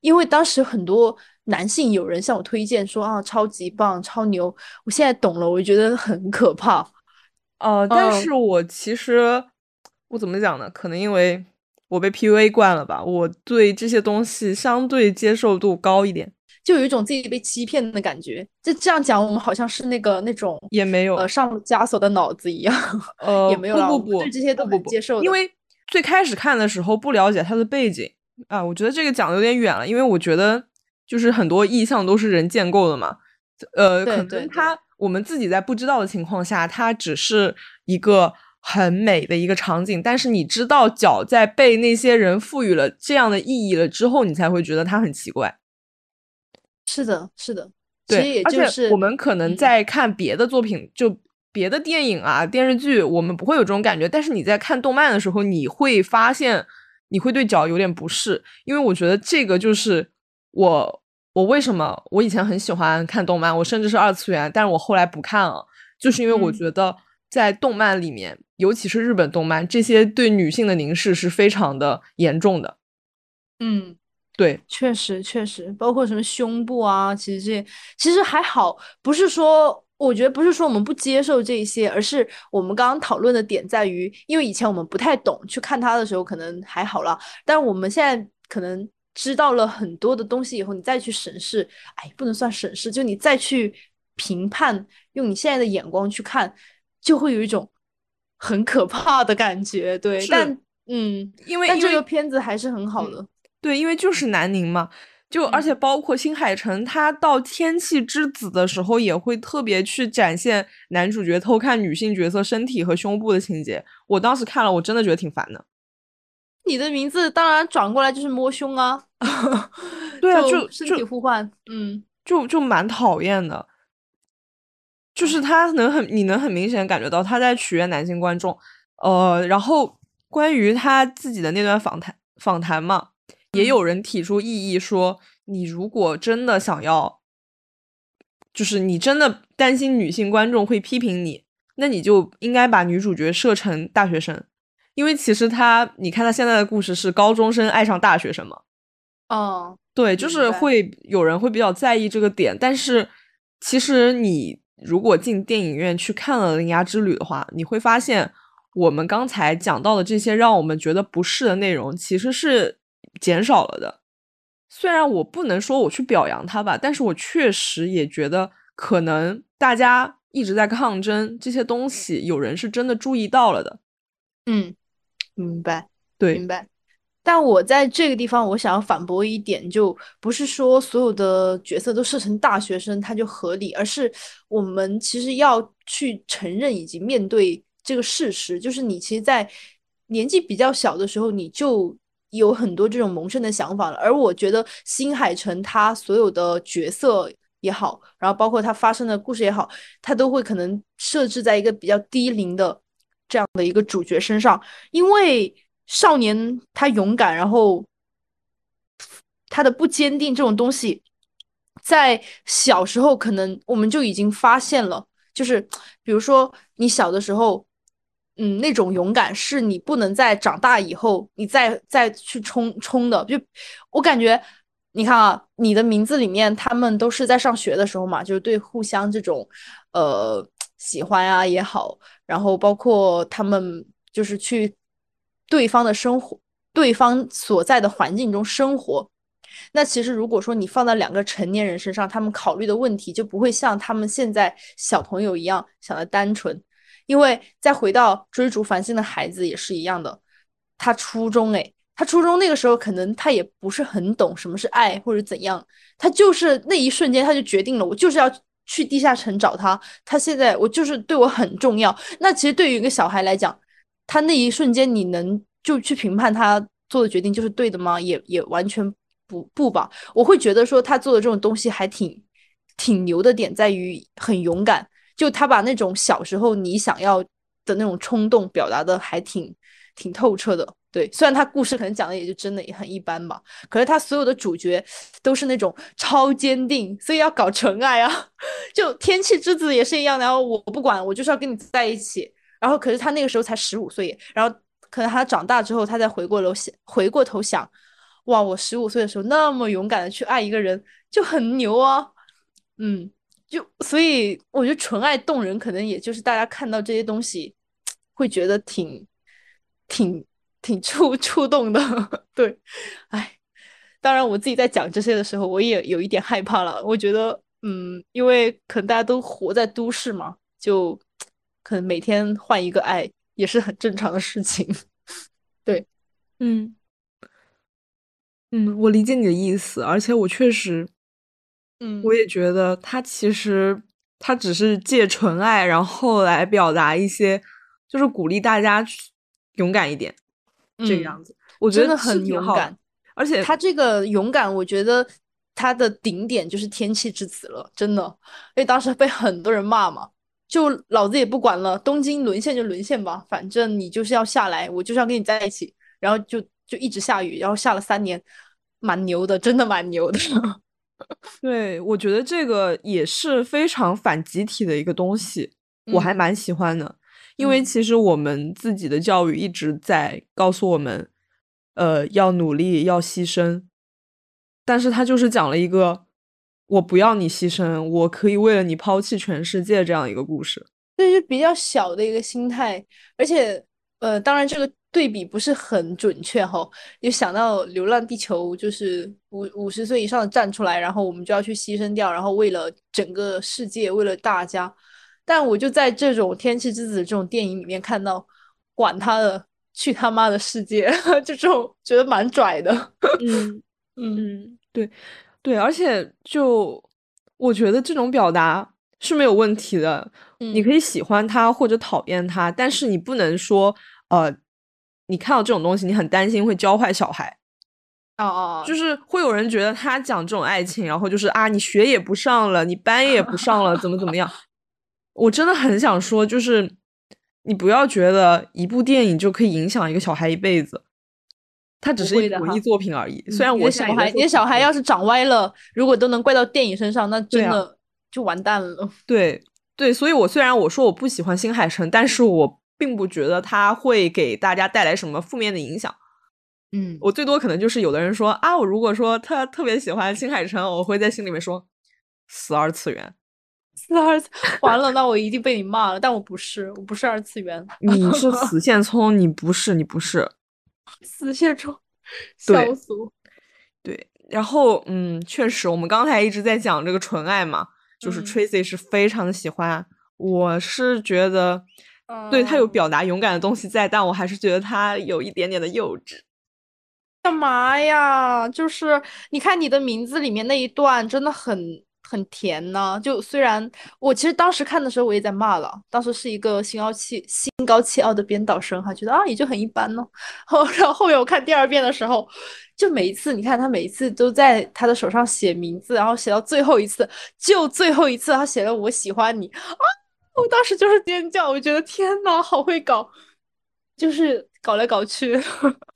因为当时很多男性有人向我推荐说啊，超级棒，超牛。我现在懂了，我就觉得很可怕。呃，但是我其实我怎么讲呢？可能因为我被 PUA 惯了吧，我对这些东西相对接受度高一点。就有一种自己被欺骗的感觉，就这样讲，我们好像是那个那种也没有呃上了枷锁的脑子一样，呃也没有不不不对这些都不接受，因为最开始看的时候不了解他的背景啊，我觉得这个讲的有点远了，因为我觉得就是很多意象都是人建构的嘛，呃，可能他我们自己在不知道的情况下，它只是一个很美的一个场景，但是你知道脚在被那些人赋予了这样的意义了之后，你才会觉得它很奇怪。是的，是的，对，而且我们可能在看别的作品，就别的电影啊、电视剧，我们不会有这种感觉。但是你在看动漫的时候，你会发现你会对脚有点不适，因为我觉得这个就是我我为什么我以前很喜欢看动漫，我甚至是二次元，但是我后来不看了，就是因为我觉得在动漫里面，尤其是日本动漫，这些对女性的凝视是非常的严重的。嗯。对，确实确实，包括什么胸部啊，其实这其实还好，不是说我觉得不是说我们不接受这些，而是我们刚刚讨论的点在于，因为以前我们不太懂，去看它的时候可能还好了，但我们现在可能知道了很多的东西以后，你再去审视，哎，不能算审视，就你再去评判，用你现在的眼光去看，就会有一种很可怕的感觉。对，但嗯，因为但这个片子还是很好的。对，因为就是南宁嘛，就而且包括新海诚，他到《天气之子》的时候也会特别去展现男主角偷看女性角色身体和胸部的情节。我当时看了，我真的觉得挺烦的。你的名字当然转过来就是摸胸啊，对啊，就身体互换，嗯，就就蛮讨厌的。就是他能很，你能很明显感觉到他在取悦男性观众。呃，然后关于他自己的那段访谈访谈嘛。也有人提出异议，说你如果真的想要，就是你真的担心女性观众会批评你，那你就应该把女主角设成大学生，因为其实她，你看她现在的故事是高中生爱上大学生嘛？哦，对，就是会有人会比较在意这个点，但是其实你如果进电影院去看了《铃芽之旅》的话，你会发现我们刚才讲到的这些让我们觉得不适的内容，其实是。减少了的，虽然我不能说我去表扬他吧，但是我确实也觉得可能大家一直在抗争这些东西，有人是真的注意到了的。嗯，明白，对，明白。但我在这个地方，我想要反驳一点，就不是说所有的角色都设成大学生他就合理，而是我们其实要去承认以及面对这个事实，就是你其实，在年纪比较小的时候，你就。有很多这种萌生的想法了，而我觉得新海诚他所有的角色也好，然后包括他发生的故事也好，他都会可能设置在一个比较低龄的这样的一个主角身上，因为少年他勇敢，然后他的不坚定这种东西，在小时候可能我们就已经发现了，就是比如说你小的时候，嗯，那种勇敢是你不能在长大以后你再再去冲冲的。就我感觉，你看啊，你的名字里面他们都是在上学的时候嘛，就是对互相这种呃喜欢啊也好，然后包括他们就是去。对方的生活，对方所在的环境中生活，那其实如果说你放在两个成年人身上，他们考虑的问题就不会像他们现在小朋友一样想的单纯。因为再回到追逐繁星的孩子也是一样的，他初中诶，他初中那个时候可能他也不是很懂什么是爱或者怎样，他就是那一瞬间他就决定了，我就是要去地下城找他，他现在我就是对我很重要。那其实对于一个小孩来讲，他那一瞬间，你能就去评判他做的决定就是对的吗？也也完全不不吧。我会觉得说他做的这种东西还挺挺牛的点在于很勇敢，就他把那种小时候你想要的那种冲动表达的还挺挺透彻的。对，虽然他故事可能讲的也就真的也很一般吧，可是他所有的主角都是那种超坚定，所以要搞纯爱啊。就天气之子也是一样，然后我不管，我就是要跟你在一起。然后，可是他那个时候才十五岁，然后可能他长大之后，他再回过头想，回过头想，哇，我十五岁的时候那么勇敢的去爱一个人，就很牛啊，嗯，就所以我觉得纯爱动人，可能也就是大家看到这些东西，会觉得挺挺挺触 触动的，对，哎，当然我自己在讲这些的时候，我也有一点害怕了，我觉得，嗯，因为可能大家都活在都市嘛，就。可能每天换一个爱也是很正常的事情，对，嗯，嗯，我理解你的意思，而且我确实，嗯，我也觉得他其实他只是借纯爱，然后来表达一些，就是鼓励大家勇敢一点，这个样子，我觉得很勇敢，而且他这个勇敢，我觉得他的顶点就是天气之子了，真的，因为当时被很多人骂嘛。就老子也不管了，东京沦陷就沦陷吧，反正你就是要下来，我就是要跟你在一起，然后就就一直下雨，然后下了三年，蛮牛的，真的蛮牛的。对，我觉得这个也是非常反集体的一个东西，我还蛮喜欢的，因为其实我们自己的教育一直在告诉我们，呃，要努力，要牺牲，但是他就是讲了一个。我不要你牺牲，我可以为了你抛弃全世界这样一个故事，这是比较小的一个心态，而且，呃，当然这个对比不是很准确哈。就想到《流浪地球》，就是五五十岁以上的站出来，然后我们就要去牺牲掉，然后为了整个世界，为了大家。但我就在这种《天气之子》这种电影里面看到，管他的，去他妈的世界，就这种觉得蛮拽的。嗯嗯，对。对，而且就我觉得这种表达是没有问题的。你可以喜欢他或者讨厌他，但是你不能说呃，你看到这种东西，你很担心会教坏小孩。哦哦，就是会有人觉得他讲这种爱情，然后就是啊，你学也不上了，你班也不上了，怎么怎么样？我真的很想说，就是你不要觉得一部电影就可以影响一个小孩一辈子。它只是一文艺作品而已。虽然我小孩，你的小孩要是长歪了，如果都能怪到电影身上，那真的就完蛋了。对对，所以我虽然我说我不喜欢新海诚，但是我并不觉得他会给大家带来什么负面的影响。嗯，我最多可能就是有的人说啊，我如果说他特别喜欢新海诚，我会在心里面说死二次元，死二次完了，那我一定被你骂了。但我不是，我不是二次元，你是 死线葱，你不是，你不是。死线虫，笑死我！对，然后嗯，确实，我们刚才一直在讲这个纯爱嘛，就是 Tracy 是非常的喜欢。我是觉得，对他有表达勇敢的东西在，但我还是觉得他有一点点的幼稚。干嘛呀？就是你看你的名字里面那一段，真的很。很甜呢，就虽然我其实当时看的时候我也在骂了，当时是一个心高气心高气傲的编导生哈，觉得啊也就很一般呢。后然后后面我看第二遍的时候，就每一次你看他每一次都在他的手上写名字，然后写到最后一次，就最后一次他写了我喜欢你啊，我当时就是尖叫，我觉得天呐，好会搞，就是搞来搞去，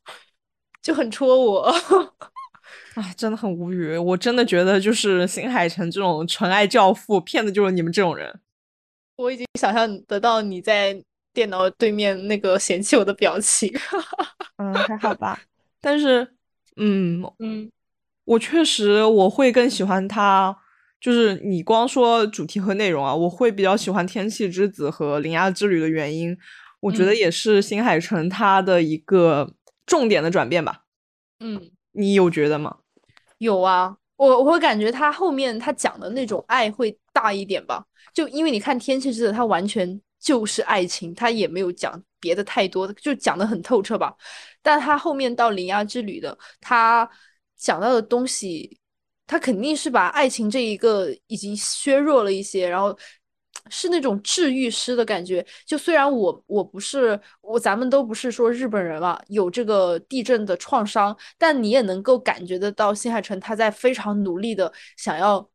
就很戳我。哎，真的很无语。我真的觉得，就是新海诚这种纯爱教父，骗的就是你们这种人。我已经想象得到你在电脑对面那个嫌弃我的表情。嗯，还好吧。但是，嗯嗯，我确实我会更喜欢他。就是你光说主题和内容啊，我会比较喜欢《天气之子》和《铃芽之旅》的原因，我觉得也是新海诚他的一个重点的转变吧。嗯，你有觉得吗？有啊，我我会感觉他后面他讲的那种爱会大一点吧。就因为你看《天气之子》，他完全就是爱情，他也没有讲别的太多的，就讲的很透彻吧。但他后面到《铃芽之旅》的，他讲到的东西。他肯定是把爱情这一个已经削弱了一些，然后是那种治愈师的感觉。就虽然我我不是我，咱们都不是说日本人嘛，有这个地震的创伤，但你也能够感觉得到新海诚他在非常努力的想要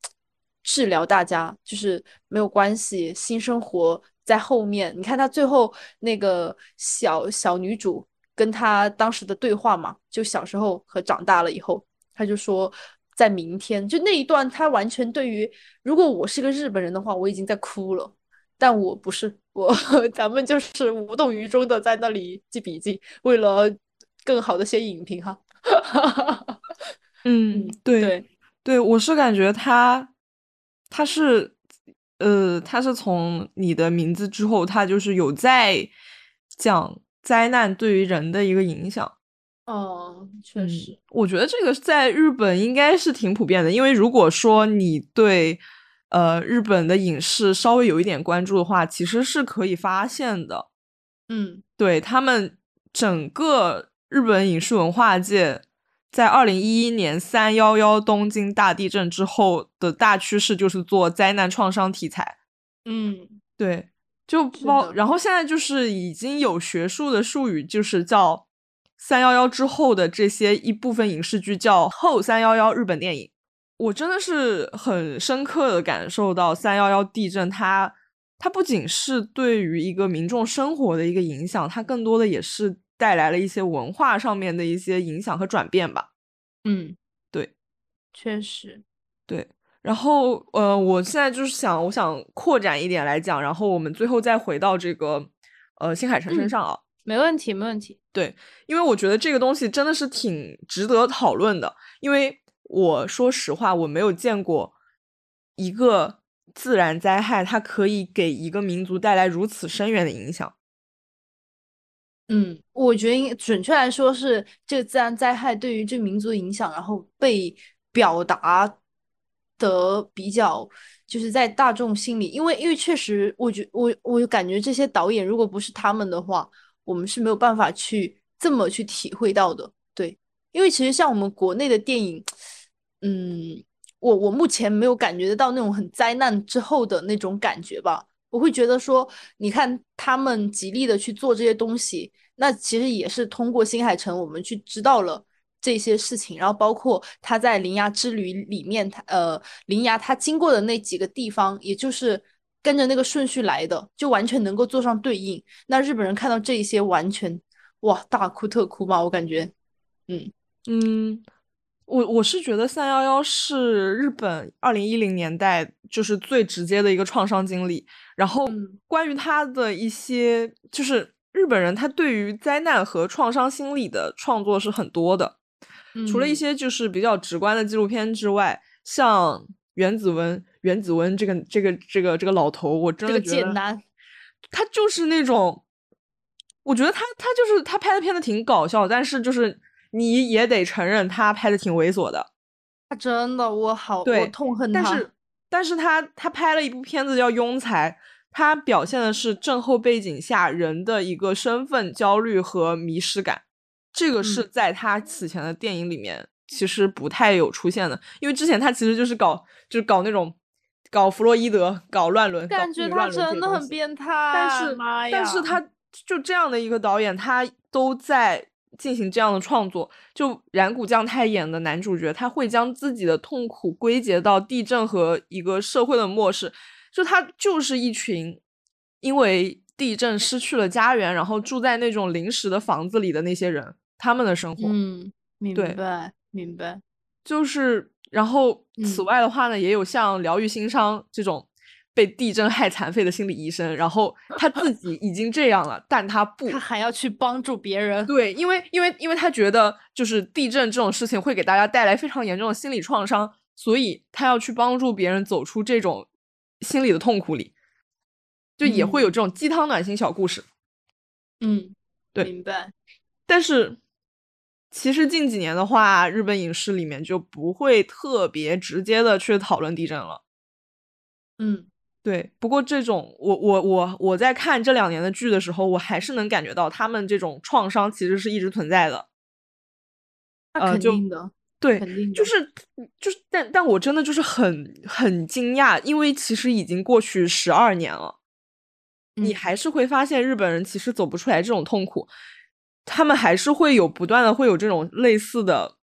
治疗大家，就是没有关系，新生活在后面。你看他最后那个小小女主跟他当时的对话嘛，就小时候和长大了以后，他就说。在明天，就那一段，他完全对于，如果我是个日本人的话，我已经在哭了。但我不是，我 咱们就是无动于衷的在那里记笔记，为了更好的写影评哈。嗯，对对，我是感觉他，他是，呃，他是从你的名字之后，他就是有在讲灾难对于人的一个影响。哦，确实，我觉得这个在日本应该是挺普遍的，因为如果说你对呃日本的影视稍微有一点关注的话，其实是可以发现的。嗯，对他们整个日本影视文化界，在二零一一年三幺幺东京大地震之后的大趋势就是做灾难创伤题材。嗯，对，就包，然后现在就是已经有学术的术语，就是叫。三幺幺之后的这些一部分影视剧叫后三幺幺日本电影，我真的是很深刻的感受到三幺幺地震，它它不仅是对于一个民众生活的一个影响，它更多的也是带来了一些文化上面的一些影响和转变吧。嗯，对，确实，对。然后呃，我现在就是想，我想扩展一点来讲，然后我们最后再回到这个呃新海诚身上啊。没问题，没问题。对，因为我觉得这个东西真的是挺值得讨论的。因为我说实话，我没有见过一个自然灾害，它可以给一个民族带来如此深远的影响。嗯，我觉得准确来说是这个自然灾害对于这个民族的影响，然后被表达的比较。就是在大众心里，因为因为确实，我觉我我感觉这些导演如果不是他们的话。我们是没有办法去这么去体会到的，对，因为其实像我们国内的电影，嗯，我我目前没有感觉得到那种很灾难之后的那种感觉吧。我会觉得说，你看他们极力的去做这些东西，那其实也是通过新海诚，我们去知道了这些事情，然后包括他在《铃芽之旅》里面，他呃，铃芽他经过的那几个地方，也就是。跟着那个顺序来的，就完全能够做上对应。那日本人看到这一些，完全哇大哭特哭吧？我感觉，嗯嗯，我我是觉得三幺幺是日本二零一零年代就是最直接的一个创伤经历。然后关于他的一些，就是日本人他对于灾难和创伤心理的创作是很多的。除了一些就是比较直观的纪录片之外，像原子温。原子温这个这个这个这个老头，我真的觉得他就是那种，我觉得他他就是他拍的片子挺搞笑，但是就是你也得承认他拍的挺猥琐的。他真的我好我痛恨他，但是但是他他拍了一部片子叫《庸才》，他表现的是震后背景下人的一个身份焦虑和迷失感，这个是在他此前的电影里面其实不太有出现的，因为之前他其实就是搞就是搞那种。搞弗洛伊德，搞乱伦，感觉他真的很变态。但是，但是他就这样的一个导演，他都在进行这样的创作。就染谷将太演的男主角，他会将自己的痛苦归结到地震和一个社会的漠视。就他就是一群因为地震失去了家园，然后住在那种临时的房子里的那些人，他们的生活。嗯，明白明白。就是，然后此嗯外的话呢，也有像疗愈心伤这种被地震害残废的心理医生，然后他自 己已经这样了，但他不他还要去帮助别人。对，因为因为因为他觉得就是地震这种事情会给大家带来非常严重的心理创伤，所以他要去帮助别人走出这种心理的痛苦里，就也会有这种鸡汤暖心小故事。嗯，对明白。但是其实近几年的话，日本影视里面就不会特别直接的去讨论地震了。嗯对，不过这种我我我我在看这两年的剧的时候，我还是能感觉到他们这种创伤其实是一直存在的。那肯定的，对肯定，就是就是，但但我真的就是很很惊讶，因为其实已经过去十二年了，你嗯还是会发现日本人其实走不出来这种痛苦，他们还是会有不断的会有这种类似的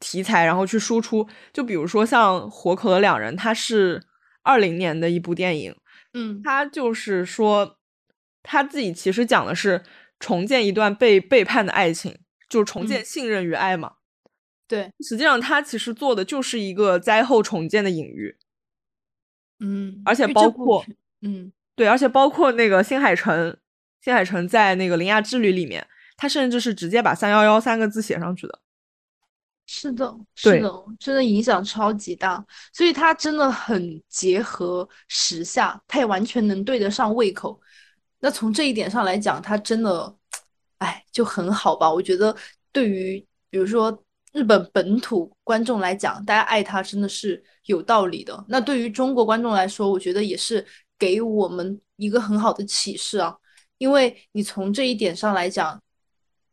题材，然后去输出。就比如说像活口的两人，它是二零年的一部电影，嗯他就是说他自己其实讲的是重建一段被背叛的爱情，就是重建嗯信任与爱嘛。对，实际上，他其实做的就是一个灾后重建的隐喻，嗯，而且包括嗯对，而且包括那个新海诚，新海诚在那个《铃芽之旅》里面，他甚至是直接把“三幺幺”三个字写上去的。是的，是的，真的影响超级大，所以他真的很结合时下，他也完全能对得上胃口。那从这一点上来讲，他真的，哎，就很好吧？我觉得对于比如说日本本土观众来讲，大家爱他真的是有道理的。那对于中国观众来说，我觉得也是给我们一个很好的启示啊，因为你从这一点上来讲，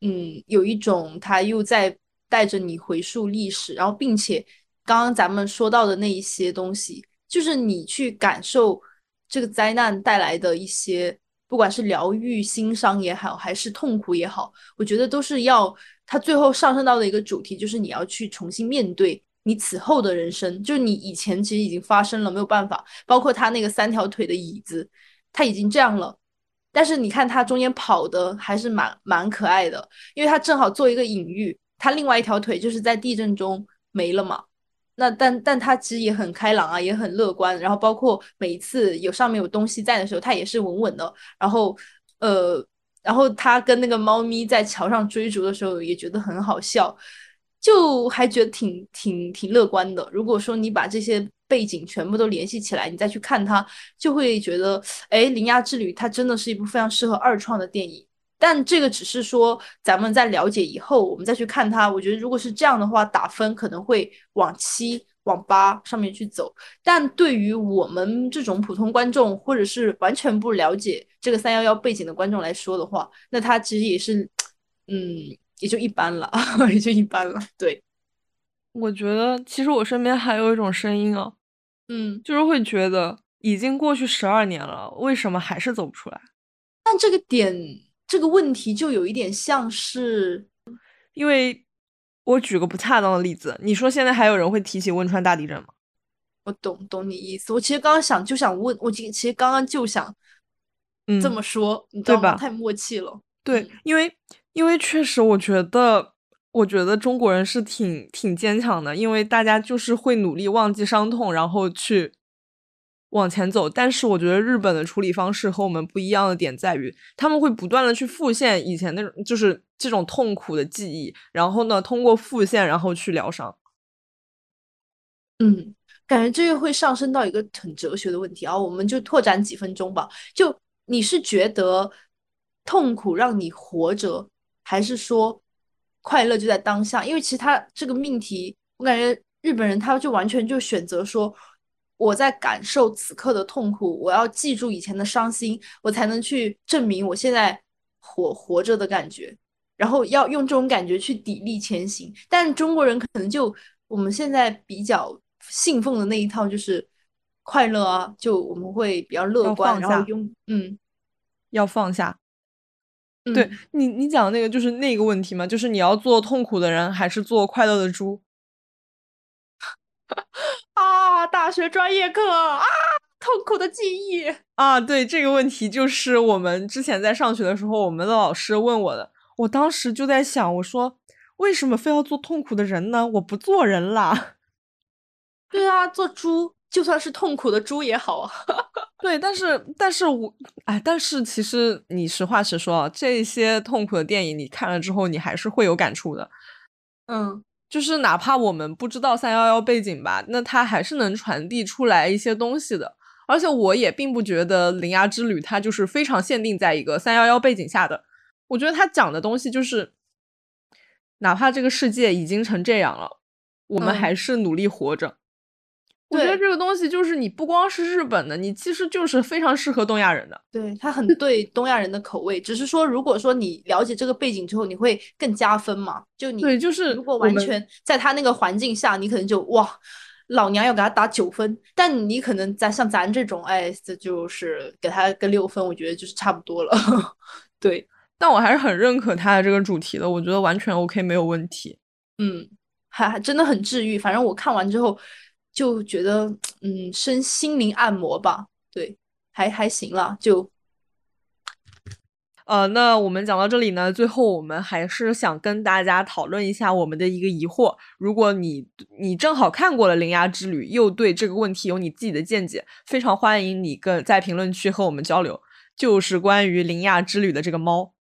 嗯，有一种他又在带着你回溯历史，然后并且刚刚咱们说到的那一些东西，就是你去感受这个灾难带来的一些，不管是疗愈、心伤也好，还是痛苦也好，我觉得都是要它最后上升到的一个主题，就是你要去重新面对。你此后的人生，就是你以前其实已经发生了，没有办法。包括他那个三条腿的椅子，他已经这样了，但是你看他中间跑的还是蛮蛮可爱的，因为他正好做一个隐喻，他另外一条腿就是在地震中没了嘛。那但但他其实也很开朗啊，也很乐观。然后包括每一次有上面有东西在的时候，他也是稳稳的。然后呃，然后他跟那个猫咪在桥上追逐的时候，也觉得很好笑，就还觉得挺挺挺乐观的。如果说你把这些背景全部都联系起来，你再去看它，就会觉得，哎，《铃芽之旅》它真的是一部非常适合二创的电影。但这个只是说咱们在了解以后，我们再去看它。我觉得如果是这样的话，打分可能会往七、往八上面去走。但对于我们这种普通观众，或者是完全不了解这个三幺幺背景的观众来说的话，那它其实也是，嗯，也就一般了，也就一般了。对，我觉得其实我身边还有一种声音啊，嗯，就是会觉得已经过去十二年了，为什么还是走不出来？但这个点这个问题就有一点像是，因为我举个不恰当的例子，你说现在还有人会提起汶川大地震吗？我懂懂你意思。我其实刚刚想就想问，我其其实刚刚就想嗯，这么说，你知道吧太默契了。对嗯，因为因为确实，我觉得，我觉得中国人是挺挺坚强的，因为大家就是会努力忘记伤痛，然后去往前走。但是我觉得日本的处理方式和我们不一样的点在于，他们会不断的去复现以前那种就是这种痛苦的记忆，然后呢，通过复现，然后去疗伤。嗯，感觉这个会上升到一个很哲学的问题啊，我们就拓展几分钟吧。就你是觉得痛苦让你活着，还是说快乐就在当下？因为其实他这个命题，我感觉日本人他就完全就选择说，我在感受此刻的痛苦，我要记住以前的伤心，我才能去证明我现在活活着的感觉。然后要用这种感觉去砥砺前行。但中国人可能就我们现在比较信奉的那一套就是快乐啊，就我们会比较乐观，然后用嗯要放下。嗯对你，你讲的那个就是那个问题嘛，就是你要做痛苦的人，还是做快乐的猪？啊，大学专业课啊，痛苦的记忆啊！对这个问题，就是我们之前在上学的时候，我们的老师问我的。我当时就在想，我说为什么非要做痛苦的人呢？我不做人啦。对啊，做猪就算是痛苦的猪也好啊。对，但是但是我哎，但是其实你实话实说啊，这些痛苦的电影你看了之后，你还是会有感触的。嗯。就是哪怕我们不知道三幺幺背景吧，那它还是能传递出来一些东西的。而且我也并不觉得《铃芽之旅》它就是非常限定在一个三幺幺背景下的。我觉得它讲的东西就是，哪怕这个世界已经成这样了，我们还是努力活着。我觉得这个东西就是你不光是日本的，你其实就是非常适合东亚人的。对，它很对东亚人的口味。只是说，如果说你了解这个背景之后，你会更加分嘛？就你对，就是如果完全在他那个环境下，你可能就哇，老娘要给他打九分。但你可能在像咱这种，哎，这就是给他个六分，我觉得就是差不多了。对，但我还是很认可他的这个主题的，我觉得完全 OK，没有问题。嗯，还还真的很治愈。反正我看完之后。就觉得嗯，身心灵按摩吧，对，还还行了，就，呃，那我们讲到这里呢，最后我们还是想跟大家讨论一下我们的一个疑惑。如果你你正好看过了《铃芽之旅》，又对这个问题有你自己的见解，非常欢迎你跟在评论区和我们交流。就是关于《铃芽之旅》的这个猫。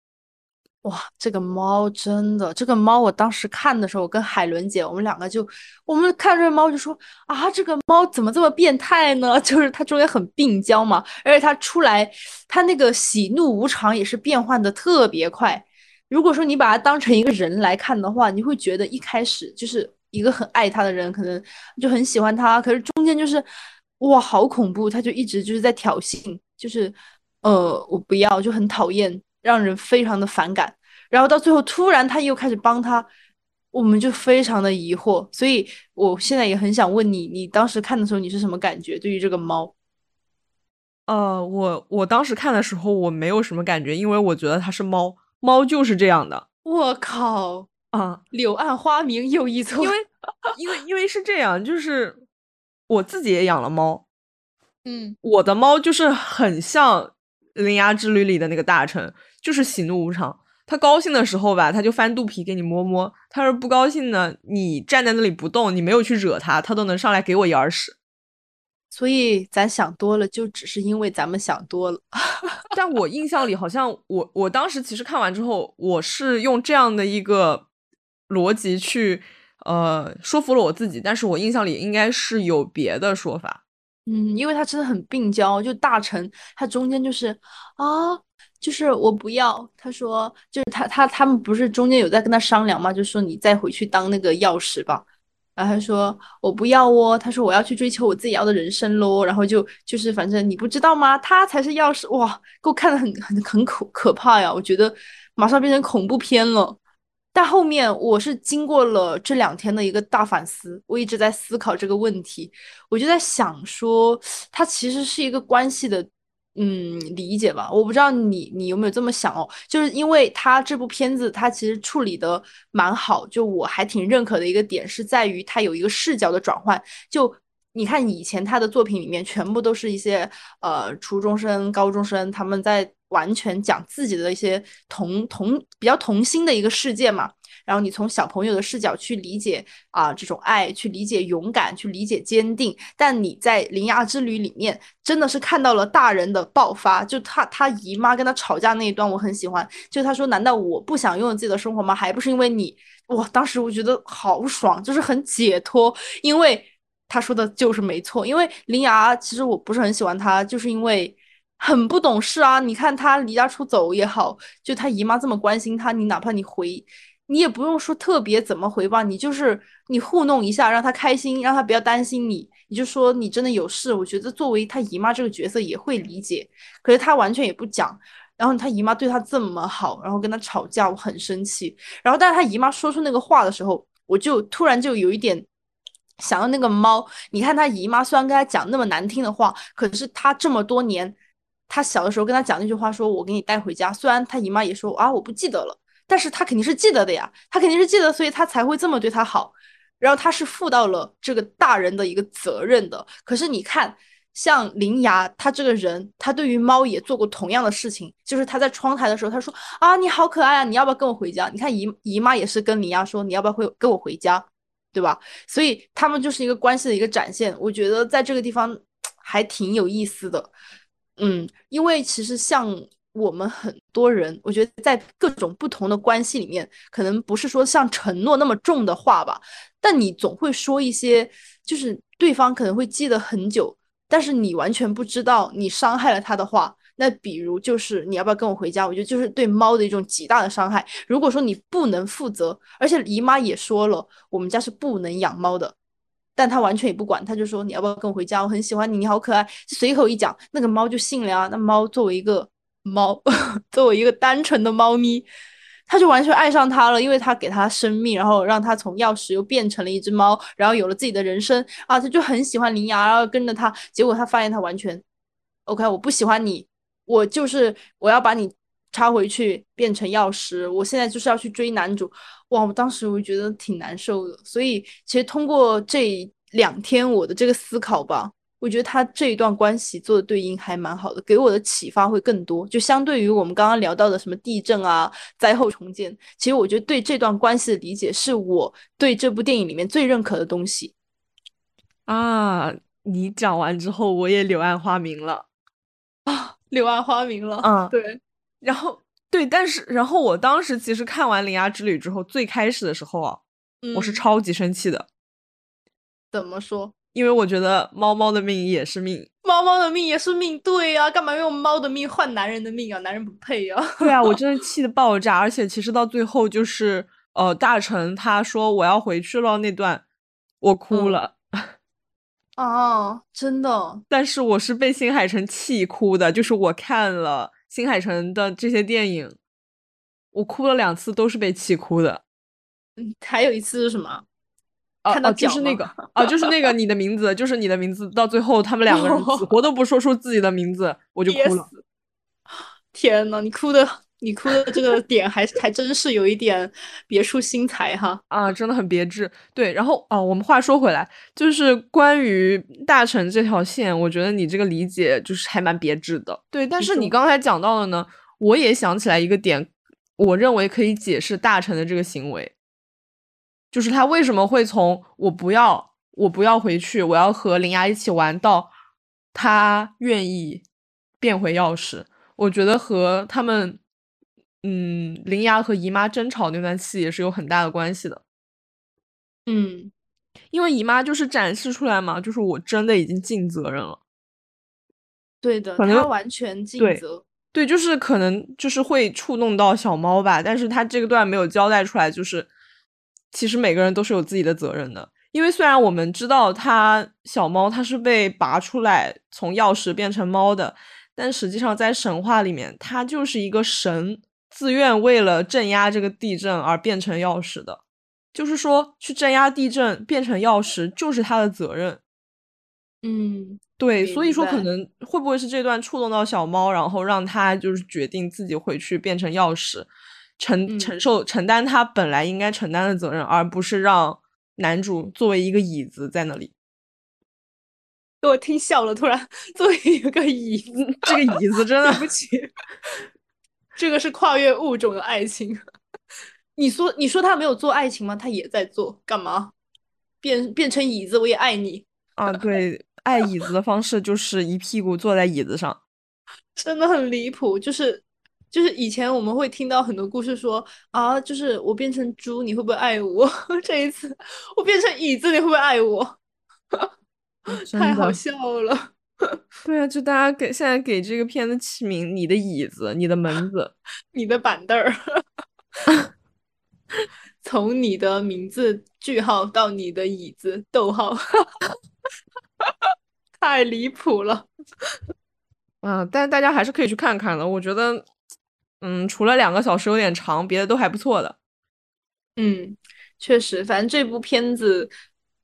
哇，这个猫真的，这个猫我当时看的时候，我跟海伦姐，我们两个就，我们看这个猫就说啊，这个猫怎么这么变态呢？就是它中间很病娇嘛，而且它出来，它那个喜怒无常也是变换的特别快。如果说你把它当成一个人来看的话，你会觉得一开始就是一个很爱它的人，可能就很喜欢它，可是中间就是哇，好恐怖，它就一直就是在挑衅，就是呃，我不要，就很讨厌。让人非常的反感，然后到最后突然他又开始帮他，我们就非常的疑惑。所以我现在也很想问你，你当时看的时候你是什么感觉？对于这个猫？呃，我我当时看的时候我没有什么感觉，因为我觉得它是猫，猫就是这样的。我靠啊！柳暗花明又一村，因为因为因为是这样，就是我自己也养了猫，嗯，我的猫就是很像《铃芽之旅》里的那个大臣。就是喜怒无常，他高兴的时候吧，他就翻肚皮给你摸摸；他是不高兴呢，你站在那里不动，你没有去惹他，他都能上来给我一耳屎。所以咱想多了，就只是因为咱们想多了。但我印象里好像，我我当时其实看完之后，我是用这样的一个逻辑去呃说服了我自己，但是我印象里应该是有别的说法。嗯，因为他真的很病娇，就大臣他中间就是啊。就是我不要，他说，就是他他他们不是中间有在跟他商量吗？就说你再回去当那个药师吧。然后他说我不要哦，他说我要去追求我自己要的人生喽。然后就就是反正你不知道吗？他才是药师哇，给我看的很很很可可怕呀！我觉得马上变成恐怖片了。但后面我是经过了这两天的一个大反思，我一直在思考这个问题，我就在想说，它其实是一个关系的。嗯，理解吧？我不知道你你有没有这么想哦？就是因为他这部片子，他其实处理的蛮好，就我还挺认可的一个点是在于他有一个视角的转换。就你看以前他的作品里面，全部都是一些呃初中生、高中生，他们在完全讲自己的一些童童比较童心的一个世界嘛。然后你从小朋友的视角去理解啊，这种爱，去理解勇敢，去理解坚定。但你在《铃芽之旅》里面，真的是看到了大人的爆发。就他他姨妈跟他吵架那一段，我很喜欢。就他说：“难道我不想拥有自己的生活吗？还不是因为你？”哇，当时我觉得好爽，就是很解脱。因为他说的就是没错。因为林芽其实我不是很喜欢他，就是因为很不懂事啊。你看他离家出走也好，就他姨妈这么关心他，你哪怕你回。你也不用说特别怎么回报，你就是你糊弄一下，让他开心，让他不要担心你。你就说你真的有事，我觉得作为他姨妈这个角色也会理解。可是他完全也不讲，然后他姨妈对他这么好，然后跟他吵架，我很生气。然后但是他姨妈说出那个话的时候，我就突然就有一点想要那个猫。你看他姨妈虽然跟他讲那么难听的话，可是他这么多年，他小的时候跟他讲那句话，说我给你带回家。虽然他姨妈也说啊，我不记得了。但是他肯定是记得的呀，他肯定是记得，所以他才会这么对他好。然后他是负到了这个大人的一个责任的。可是你看，像林芽，她这个人，她对于猫也做过同样的事情，就是她在窗台的时候，她说啊，你好可爱啊，你要不要跟我回家？你看姨姨妈也是跟林芽说，你要不要会跟我回家，对吧？所以他们就是一个关系的一个展现，我觉得在这个地方 还挺有意思的，嗯，因为其实像我们很多人，我觉得在各种不同的关系里面，可能不是说像承诺那么重的话吧，但你总会说一些，就是对方可能会记得很久。但是你完全不知道你伤害了他的话，那比如就是你要不要跟我回家？我觉得就是对猫的一种极大的伤害。如果说你不能负责，而且姨妈也说了，我们家是不能养猫的，但他完全也不管，他就说你要不要跟我回家？我很喜欢你，你好可爱。随口一讲，那个猫就信了啊。那猫作为一个猫，作为一个单纯的猫咪。他就完全爱上他了，因为他给他生命，然后让他从钥匙又变成了一只猫，然后有了自己的人生啊！他就很喜欢林芽，然后跟着他。结果他发现他完全，OK，我不喜欢你，我就是我要把你插回去变成钥匙。我现在就是要去追男主，哇！我当时我觉得挺难受的。所以其实通过这两天我的这个思考吧。我觉得他这一段关系做的对应还蛮好的，给我的启发会更多。就相对于我们刚刚聊到的什么地震啊、灾后重建，其实我觉得对这段关系的理解是我对这部电影里面最认可的东西。啊，你讲完之后，我也柳暗花明了啊，柳暗花明了。嗯，对。然后对，但是然后我当时其实看完《铃芽之旅》之后，最开始的时候啊，我是超级生气的。怎么说？因为我觉得猫猫的命也是命，猫猫的命也是命，对呀，干嘛用猫的命换男人的命啊？男人不配呀！对啊，我真的气得爆炸。而且其实到最后就是，呃，大成他说我要回去了那段，我哭了。啊，真的。但是我是被新海诚气哭的，就是我看了新海诚的这些电影，我哭了两次，都是被气哭的。嗯，还有一次是什么？看到就是那个啊，就是那个你的名字，就是你的名字。到最后，他们两个人死活都不说出自己的名字，我就哭了。天呐，你哭的，你哭的这个点还还真是有一点别出心裁哈。啊，真的很别致。对，然后哦，我们话说回来，就是关于大成这条线，我觉得你这个理解就是还蛮别致的。对，但是你刚才讲到的呢，我也想起来一个点，我认为可以解释大成的这个行为。就是他为什么会从我不要我不要回去，我要和林芽一起玩到他愿意变回钥匙？我觉得和他们嗯林芽和姨妈争吵那段戏也是有很大的关系的。嗯，因为姨妈就是展示出来嘛，就是我真的已经尽责任了。对的，他完全尽责。对，就是可能就是会触动到小猫吧，但是他这个段没有交代出来，就是。其实每个人都是有自己的责任的，因为虽然我们知道它小猫它是被拔出来从钥匙变成猫的，但实际上在神话里面，它就是一个神自愿为了镇压这个地震而变成钥匙的，就是说去镇压地震变成钥匙就是他的责任。嗯，对，所以说可能会不会是这段触动到小猫，然后让他就是决定自己回去变成钥匙。承承受承担他本来应该承担的责任，而不是让男主作为一个椅子在那里。给我听笑了，突然 作为一个椅子，这个椅子真的对不起。这个是跨越物种的爱情。你说你说他没有做爱情吗？他也在做，干嘛？变变成椅子，我也爱你啊！对，爱椅子的方式就是一屁股坐在椅子上，真的很离谱，就是。就是以前我们会听到很多故事说啊，就是我变成猪，你会不会爱我？这一次我变成椅子，你会不会爱我？太好笑了。对啊，就大家给现在给这个片子起名，你的椅子，你的门子，你的板凳儿，从你的名字句号到你的椅子逗号，太离谱了。嗯，但大家还是可以去看看的，我觉得。嗯，除了两个小时有点长，别的都还不错的。嗯，确实，反正这部片子，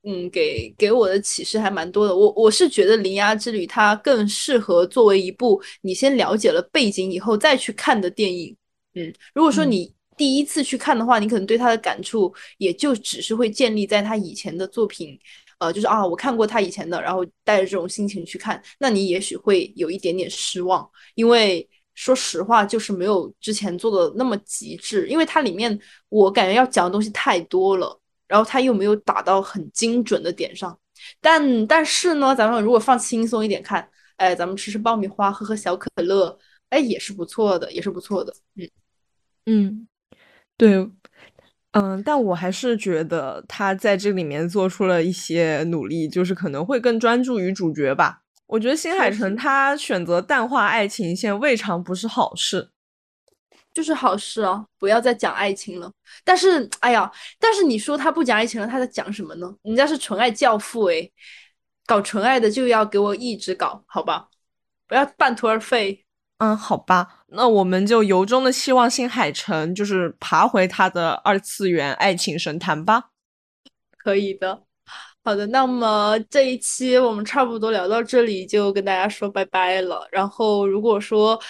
嗯，给给我的启示还蛮多的。我我是觉得《铃芽之旅》它更适合作为一部你先了解了背景以后再去看的电影。嗯，如果说你第一次去看的话，你可能对它的感触也就只是会建立在他以前的作品呃，就是啊，我看过他以前的，然后带着这种心情去看，那你也许会有一点点失望，因为说实话，就是没有之前做的那么极致，因为它里面我感觉要讲的东西太多了，然后他又没有打到很精准的点上。但但是呢，咱们如果放轻松一点看，哎，咱们吃吃爆米花，喝喝小可乐，哎，也是不错的，也是不错的。嗯嗯，对。嗯，但我还是觉得他在这里面做出了一些努力，就是可能会更专注于主角吧。我觉得新海诚他选择淡化爱情线，未尝不是好事，就是好事哦，不要再讲爱情了。但是，哎呀，但是你说他不讲爱情了，他在讲什么呢？人家是纯爱教父诶，搞纯爱的就要给我一直搞，好吧，不要半途而废。嗯，好吧，那我们就由衷的希望新海诚就是爬回他的二次元爱情神坛吧。可以的，好的，那么这一期我们差不多聊到这里，就跟大家说拜拜了。然后如果说。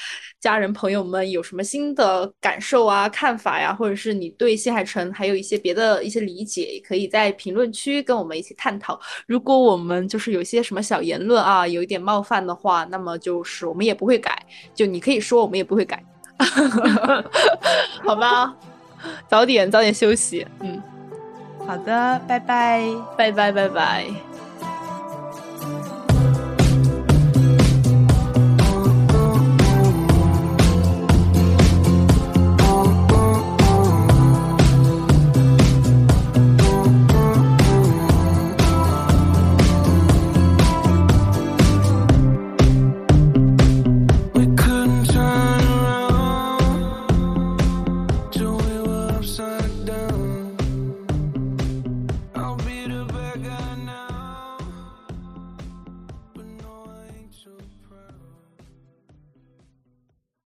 家人朋友们有什么新的感受啊、看法呀，或者是你对新海诚还有一些别的一些理解，也可以在评论区跟我们一起探讨。如果我们就是有些什么小言论啊，有一点冒犯的话，那么就是我们也不会改，就你可以说，我们也不会改，好吧？早点早点休息，嗯，好的，拜拜，拜拜，拜拜。